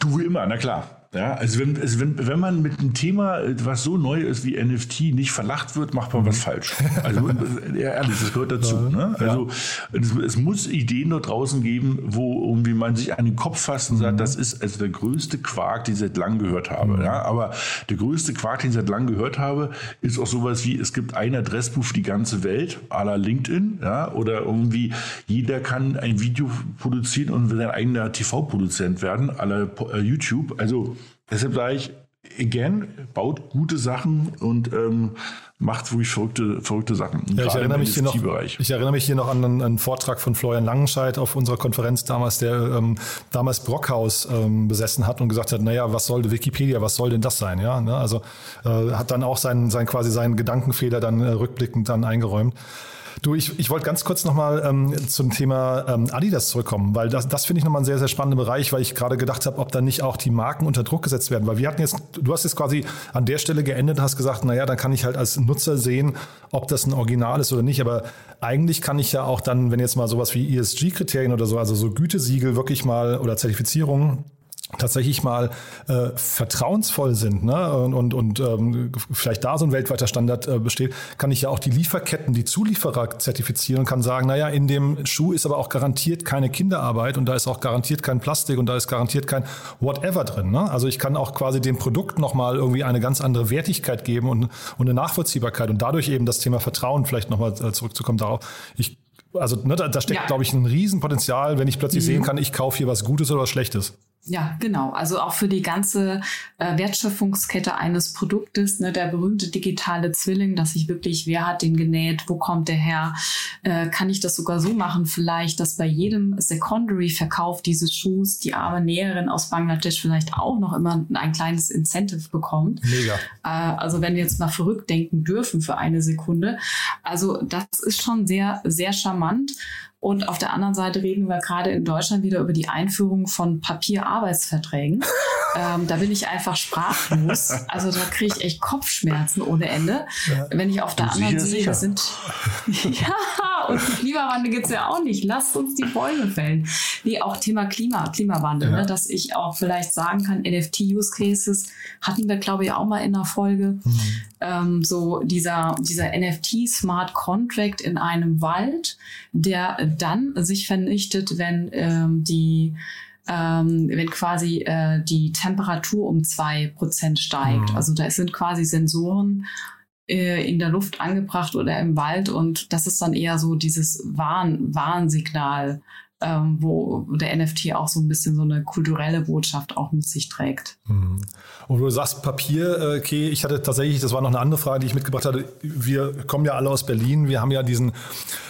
Du immer, na klar. Ja, also wenn, also wenn, wenn man mit einem Thema, was so neu ist wie NFT, nicht verlacht wird, macht man was mhm. falsch. Also ehrlich, das gehört dazu. Ne? Also es, es, muss Ideen dort draußen geben, wo irgendwie man sich an den Kopf fasst und sagt, mhm. das ist also der größte Quark, den ich seit langem gehört habe. Mhm. Ja? Aber der größte Quark, den ich seit langem gehört habe, ist auch sowas wie, es gibt ein Adressbuch für die ganze Welt, à la LinkedIn, ja, oder irgendwie jeder kann ein Video produzieren und sein eigener TV-Produzent werden, à la äh, YouTube. Also Deshalb sage ich, again, baut gute Sachen und ähm, macht wirklich verrückte, verrückte Sachen. Ja, ich, erinnere mich hier noch, ich erinnere mich hier noch an einen, einen, Vortrag von Florian Langenscheid auf unserer Konferenz damals, der ähm, damals Brockhaus ähm, besessen hat und gesagt hat, naja, was soll Wikipedia, was soll denn das sein? Ja, ne? Also äh, hat dann auch seinen, sein, quasi seinen Gedankenfehler dann äh, rückblickend dann eingeräumt. Du, ich, ich wollte ganz kurz nochmal ähm, zum Thema ähm, Adidas zurückkommen, weil das, das finde ich nochmal ein sehr, sehr spannender Bereich, weil ich gerade gedacht habe, ob da nicht auch die Marken unter Druck gesetzt werden. Weil wir hatten jetzt, du hast jetzt quasi an der Stelle geendet, hast gesagt, naja, dann kann ich halt als Nutzer sehen, ob das ein Original ist oder nicht. Aber eigentlich kann ich ja auch dann, wenn jetzt mal sowas wie ESG-Kriterien oder so, also so Gütesiegel wirklich mal oder Zertifizierungen tatsächlich mal äh, vertrauensvoll sind ne? und, und, und ähm, vielleicht da so ein weltweiter Standard äh, besteht, kann ich ja auch die Lieferketten, die Zulieferer zertifizieren und kann sagen, naja, in dem Schuh ist aber auch garantiert keine Kinderarbeit und da ist auch garantiert kein Plastik und da ist garantiert kein whatever drin. Ne? Also ich kann auch quasi dem Produkt nochmal irgendwie eine ganz andere Wertigkeit geben und, und eine Nachvollziehbarkeit und dadurch eben das Thema Vertrauen vielleicht nochmal äh, zurückzukommen darauf. Ich also ne, da, da steckt, ja. glaube ich, ein Riesenpotenzial, wenn ich plötzlich mhm. sehen kann, ich kaufe hier was Gutes oder was Schlechtes. Ja, genau. Also auch für die ganze äh, Wertschöpfungskette eines Produktes, ne, der berühmte digitale Zwilling, dass ich wirklich, wer hat den genäht, wo kommt der her, äh, kann ich das sogar so machen, vielleicht, dass bei jedem Secondary-Verkauf dieses Schuhs die arme Näherin aus Bangladesch vielleicht auch noch immer ein kleines Incentive bekommt. Mega. Äh, also wenn wir jetzt mal verrückt denken dürfen für eine Sekunde. Also das ist schon sehr, sehr charmant. Und auf der anderen Seite reden wir gerade in Deutschland wieder über die Einführung von Papierarbeitsverträgen. ähm, da bin ich einfach sprachlos. Also da kriege ich echt Kopfschmerzen ohne Ende. Ja. Wenn ich auf der anderen Seite sind. ja, und Klimawandel gibt's ja auch nicht. Lasst uns die Bäume fällen. Nee, auch Thema Klima, Klimawandel, ja. ne, dass ich auch vielleicht sagen kann, NFT-Use-Cases hatten wir, glaube ich, auch mal in der Folge. Mhm. Ähm, so dieser, dieser NFT-Smart Contract in einem Wald, der dann sich vernichtet, wenn ähm, die ähm, wenn quasi äh, die Temperatur um zwei Prozent steigt. Mhm. Also da sind quasi Sensoren äh, in der Luft angebracht oder im Wald. Und das ist dann eher so dieses Warn Warnsignal, ähm, wo der NFT auch so ein bisschen so eine kulturelle Botschaft auch mit sich trägt. Mhm. Und du sagst Papier, äh, okay, ich hatte tatsächlich, das war noch eine andere Frage, die ich mitgebracht hatte. Wir kommen ja alle aus Berlin, wir haben ja diesen,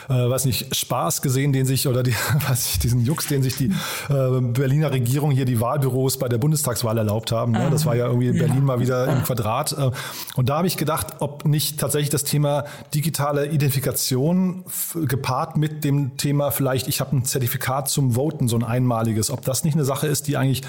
äh, weiß nicht, Spaß gesehen, den sich, oder die, weiß ich, diesen Jux, den sich die äh, Berliner Regierung hier die Wahlbüros bei der Bundestagswahl erlaubt haben. Ne? Das war ja irgendwie in Berlin ja. mal wieder im Quadrat. Äh, und da habe ich gedacht, ob nicht tatsächlich das Thema digitale Identifikation gepaart mit dem Thema vielleicht, ich habe ein Zertifikat Zertifikat zum Voten, so ein einmaliges, ob das nicht eine Sache ist, die eigentlich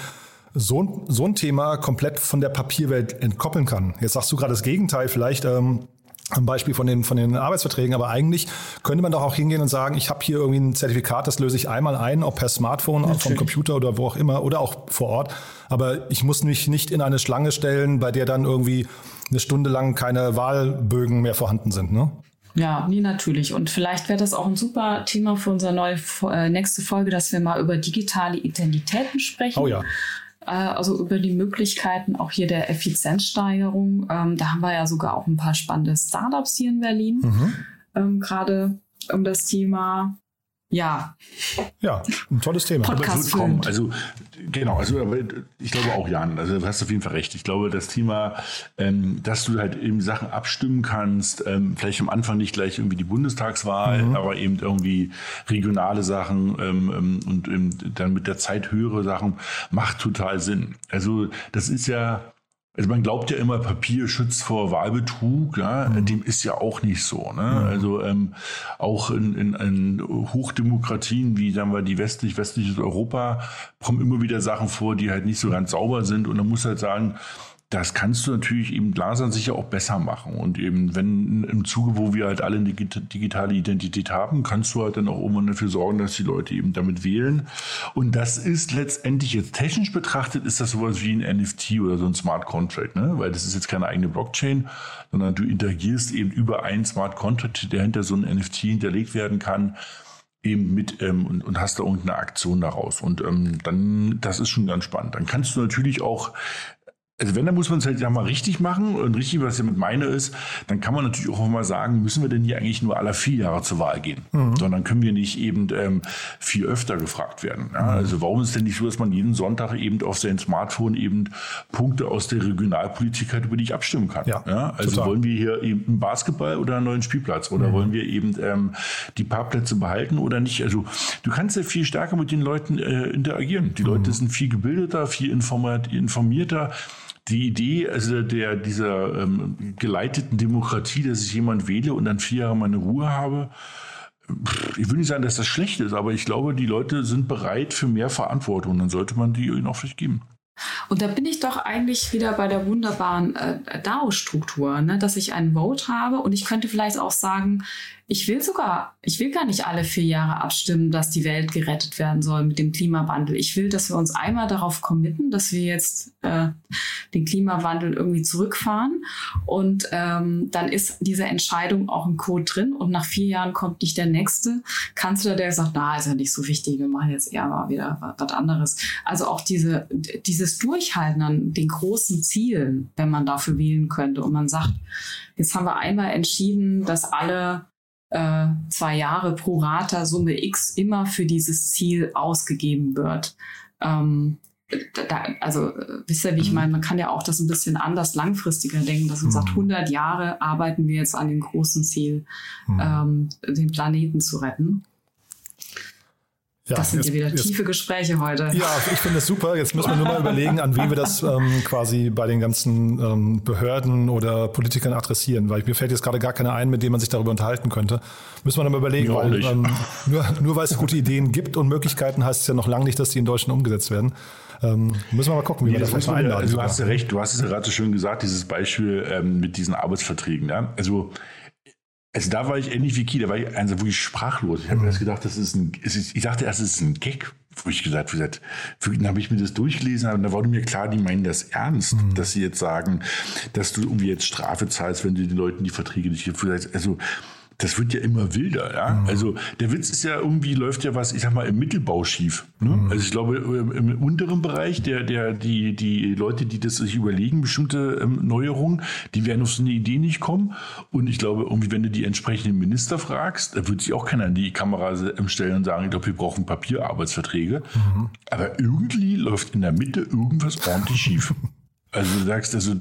so, so ein Thema komplett von der Papierwelt entkoppeln kann. Jetzt sagst du gerade das Gegenteil vielleicht. Ähm, ein Beispiel von den, von den Arbeitsverträgen, aber eigentlich könnte man doch auch hingehen und sagen, ich habe hier irgendwie ein Zertifikat, das löse ich einmal ein, ob per Smartphone, Natürlich. vom Computer oder wo auch immer oder auch vor Ort. Aber ich muss mich nicht in eine Schlange stellen, bei der dann irgendwie eine Stunde lang keine Wahlbögen mehr vorhanden sind. Ne? Ja, nee, natürlich. Und vielleicht wäre das auch ein super Thema für unsere neue äh, nächste Folge, dass wir mal über digitale Identitäten sprechen. Oh ja. Äh, also über die Möglichkeiten auch hier der Effizienzsteigerung. Ähm, da haben wir ja sogar auch ein paar spannende Startups hier in Berlin. Mhm. Ähm, Gerade um das Thema ja. Ja, ein tolles Thema. Podcast wird kommen. Also genau, also ich glaube auch Jan, also du hast auf jeden Fall recht. Ich glaube, das Thema, ähm, dass du halt eben Sachen abstimmen kannst, ähm, vielleicht am Anfang nicht gleich irgendwie die Bundestagswahl, mhm. aber eben irgendwie regionale Sachen ähm, ähm und dann mit der Zeit höhere Sachen, macht total Sinn. Also das ist ja also man glaubt ja immer, Papier schützt vor Wahlbetrug, ja, mhm. dem ist ja auch nicht so. Ne? Mhm. Also ähm, auch in, in, in Hochdemokratien wie sagen wir die westlich westliches Europa kommen immer wieder Sachen vor, die halt nicht so ganz sauber sind und man muss halt sagen, das kannst du natürlich eben Glasern sicher auch besser machen. Und eben, wenn im Zuge, wo wir halt alle eine digitale Identität haben, kannst du halt dann auch irgendwann dafür sorgen, dass die Leute eben damit wählen. Und das ist letztendlich jetzt technisch betrachtet, ist das sowas wie ein NFT oder so ein Smart Contract, ne? Weil das ist jetzt keine eigene Blockchain, sondern du interagierst eben über einen Smart Contract, der hinter so einem NFT hinterlegt werden kann eben mit ähm, und, und hast da irgendeine Aktion daraus. Und ähm, dann, das ist schon ganz spannend. Dann kannst du natürlich auch also wenn, dann muss man es halt ja mal richtig machen. Und richtig, was ich damit meine, ist, dann kann man natürlich auch mal sagen, müssen wir denn hier eigentlich nur alle vier Jahre zur Wahl gehen? Mhm. Sondern können wir nicht eben ähm, viel öfter gefragt werden. Ja? Mhm. Also warum ist es denn nicht so, dass man jeden Sonntag eben auf sein Smartphone eben Punkte aus der Regionalpolitik hat, über die ich abstimmen kann? Ja, ja? Also total. wollen wir hier eben einen Basketball oder einen neuen Spielplatz? Oder mhm. wollen wir eben ähm, die Parkplätze behalten oder nicht? Also du kannst ja viel stärker mit den Leuten äh, interagieren. Die Leute mhm. sind viel gebildeter, viel informierter die Idee also der, dieser ähm, geleiteten Demokratie, dass ich jemand wähle und dann vier Jahre meine Ruhe habe, ich will nicht sagen, dass das schlecht ist, aber ich glaube, die Leute sind bereit für mehr Verantwortung. Dann sollte man die ihnen auch vielleicht geben. Und da bin ich doch eigentlich wieder bei der wunderbaren äh, DAO-Struktur, ne? dass ich einen Vote habe und ich könnte vielleicht auch sagen, ich will sogar, ich will gar nicht alle vier Jahre abstimmen, dass die Welt gerettet werden soll mit dem Klimawandel. Ich will, dass wir uns einmal darauf committen, dass wir jetzt äh, den Klimawandel irgendwie zurückfahren. Und ähm, dann ist diese Entscheidung auch im Code drin. Und nach vier Jahren kommt nicht der nächste Kanzler, der sagt, na, ist ja nicht so wichtig, wir machen jetzt eher mal wieder was anderes. Also auch diese, dieses Durchhalten an den großen Zielen, wenn man dafür wählen könnte. Und man sagt, jetzt haben wir einmal entschieden, dass alle äh, zwei Jahre pro Rata Summe X immer für dieses Ziel ausgegeben wird. Ähm, da, also wisst ihr, wie ich mhm. meine, man kann ja auch das ein bisschen anders langfristiger denken, dass man mhm. sagt, 100 Jahre arbeiten wir jetzt an dem großen Ziel, mhm. ähm, den Planeten zu retten. Ja, das sind jetzt, ja wieder jetzt, tiefe Gespräche heute. Ja, ich finde das super. Jetzt müssen wir nur mal überlegen, an wen wir das ähm, quasi bei den ganzen ähm, Behörden oder Politikern adressieren, weil mir fällt jetzt gerade gar keiner ein, mit dem man sich darüber unterhalten könnte. Müssen wir dann mal überlegen, weil ähm, nur, nur weil es gute Ideen gibt und Möglichkeiten, heißt es ja noch lange nicht, dass die in Deutschland umgesetzt werden. Ähm, müssen wir mal gucken, wie nee, wir das vielleicht einladen. Also du hast ja recht, du hast es ja gerade so schön gesagt, dieses Beispiel ähm, mit diesen Arbeitsverträgen. Ja? Also also da war ich ähnlich wie Ki, da war ich also wirklich sprachlos. Ich habe mir erst gedacht, das ist ein, ist, ich dachte erst, es ist ein Gag, wo ich gesagt, habe. dann habe ich mir das durchgelesen und da wurde mir klar, die meinen das ernst, mhm. dass sie jetzt sagen, dass du irgendwie jetzt Strafe zahlst, wenn du den Leuten die Verträge nicht geführt hast. Also das wird ja immer wilder, ja. Mhm. Also der Witz ist ja irgendwie läuft ja was, ich sag mal, im Mittelbau schief. Ne? Mhm. Also ich glaube, im unteren Bereich, der, der, die, die Leute, die das sich überlegen, bestimmte ähm, Neuerungen, die werden auf so eine Idee nicht kommen. Und ich glaube, irgendwie, wenn du die entsprechenden Minister fragst, da wird sich auch keiner in die Kamera stellen und sagen, ich glaube, wir brauchen Papierarbeitsverträge. Mhm. Aber irgendwie läuft in der Mitte irgendwas ordentlich schief. Also du sagst, also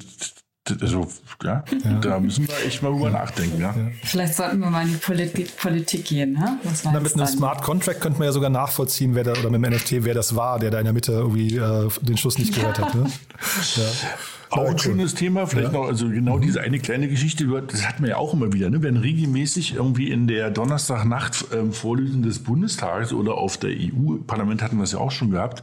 also, ja, ja, da müssen wir echt mal drüber nachdenken. Ja. Vielleicht sollten wir mal in die Polit Politik gehen. Ne? Na, mit einem Smart Contract könnte man ja sogar nachvollziehen, wer da, oder mit dem NFT, wer das war, der da in der Mitte irgendwie äh, den Schuss nicht gehört hat. Ne? Ja. Auch ein schönes Thema, vielleicht ja. noch, also genau mhm. diese eine kleine Geschichte, das hat man ja auch immer wieder, ne? wenn regelmäßig irgendwie in der Donnerstagnacht ähm, Vorlesung des Bundestages oder auf der EU-Parlament hatten wir es ja auch schon gehabt,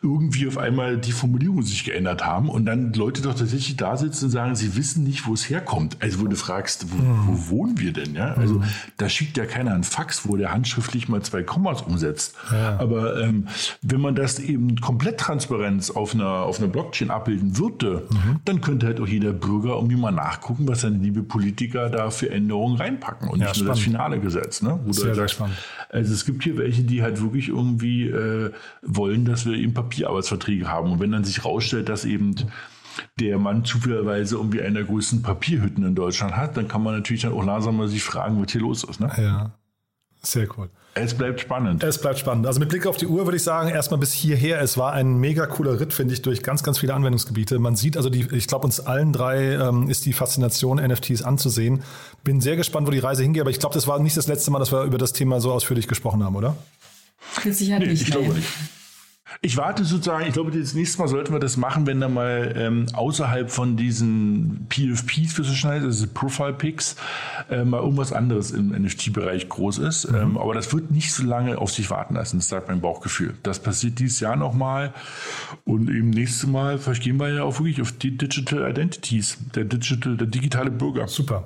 irgendwie auf einmal die Formulierungen sich geändert haben und dann Leute doch tatsächlich da sitzen und sagen, sie wissen nicht, wo es herkommt. Also wo du fragst, wo, mhm. wo wohnen wir denn? Ja? Also mhm. da schickt ja keiner einen Fax, wo der handschriftlich mal zwei Kommas umsetzt. Ja. Aber ähm, wenn man das eben komplett Transparenz auf einer, auf einer Blockchain abbilden würde, mhm Mhm. Dann könnte halt auch jeder Bürger irgendwie mal nachgucken, was seine liebe Politiker da für Änderungen reinpacken und ja, nicht spannend. nur das finale Gesetz. Ne? Wo sehr, sehr spannend. Also es gibt hier welche, die halt wirklich irgendwie äh, wollen, dass wir eben Papierarbeitsverträge haben. Und wenn dann sich rausstellt, dass eben der Mann zufälligerweise irgendwie einer der größten Papierhütten in Deutschland hat, dann kann man natürlich dann auch langsam mal sich fragen, was hier los ist. Ne? Ja, sehr cool. Es bleibt spannend. Es bleibt spannend. Also mit Blick auf die Uhr würde ich sagen, erstmal bis hierher. Es war ein mega cooler Ritt, finde ich, durch ganz, ganz viele Anwendungsgebiete. Man sieht also, die, ich glaube, uns allen drei ähm, ist die Faszination, NFTs anzusehen. Bin sehr gespannt, wo die Reise hingeht, aber ich glaube, das war nicht das letzte Mal, dass wir über das Thema so ausführlich gesprochen haben, oder? Mit Sicherheit nee, nicht. Ich glaube nicht. Ich warte sozusagen, ich glaube, das nächste Mal sollten wir das machen, wenn da mal ähm, außerhalb von diesen PFPs, für so schnell, also Profile Picks, äh, mal irgendwas anderes im NFT-Bereich groß ist. Mhm. Ähm, aber das wird nicht so lange auf sich warten lassen, das sagt mein Bauchgefühl. Das passiert dieses Jahr nochmal und eben nächstes Mal verstehen wir ja auch wirklich auf die Digital Identities, der Digital, der digitale Bürger. Super.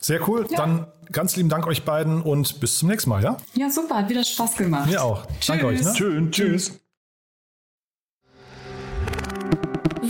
Sehr cool. Ja. Dann ganz lieben Dank euch beiden und bis zum nächsten Mal, ja? Ja, super. Hat wieder Spaß gemacht. Mir auch. Tschüss. Danke euch. Ne? Schön. Tschüss.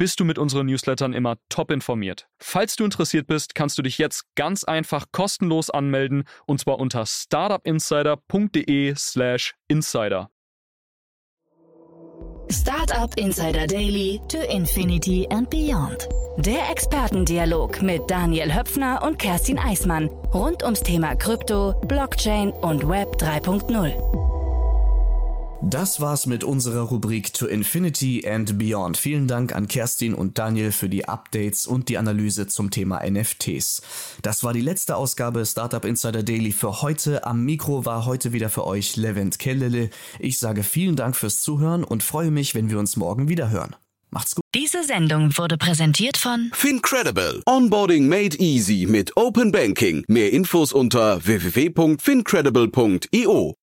bist du mit unseren Newslettern immer top informiert. Falls du interessiert bist, kannst du dich jetzt ganz einfach kostenlos anmelden und zwar unter startupinsider.de/slash insider. Startup Insider Daily to Infinity and Beyond. Der Expertendialog mit Daniel Höpfner und Kerstin Eismann rund ums Thema Krypto, Blockchain und Web 3.0. Das war's mit unserer Rubrik To Infinity and Beyond. Vielen Dank an Kerstin und Daniel für die Updates und die Analyse zum Thema NFTs. Das war die letzte Ausgabe Startup Insider Daily für heute. Am Mikro war heute wieder für euch Levent Kellele. Ich sage vielen Dank fürs Zuhören und freue mich, wenn wir uns morgen wieder hören. Macht's gut. Diese Sendung wurde präsentiert von Fincredible. Onboarding made easy mit Open Banking. Mehr Infos unter www.fincredible.io.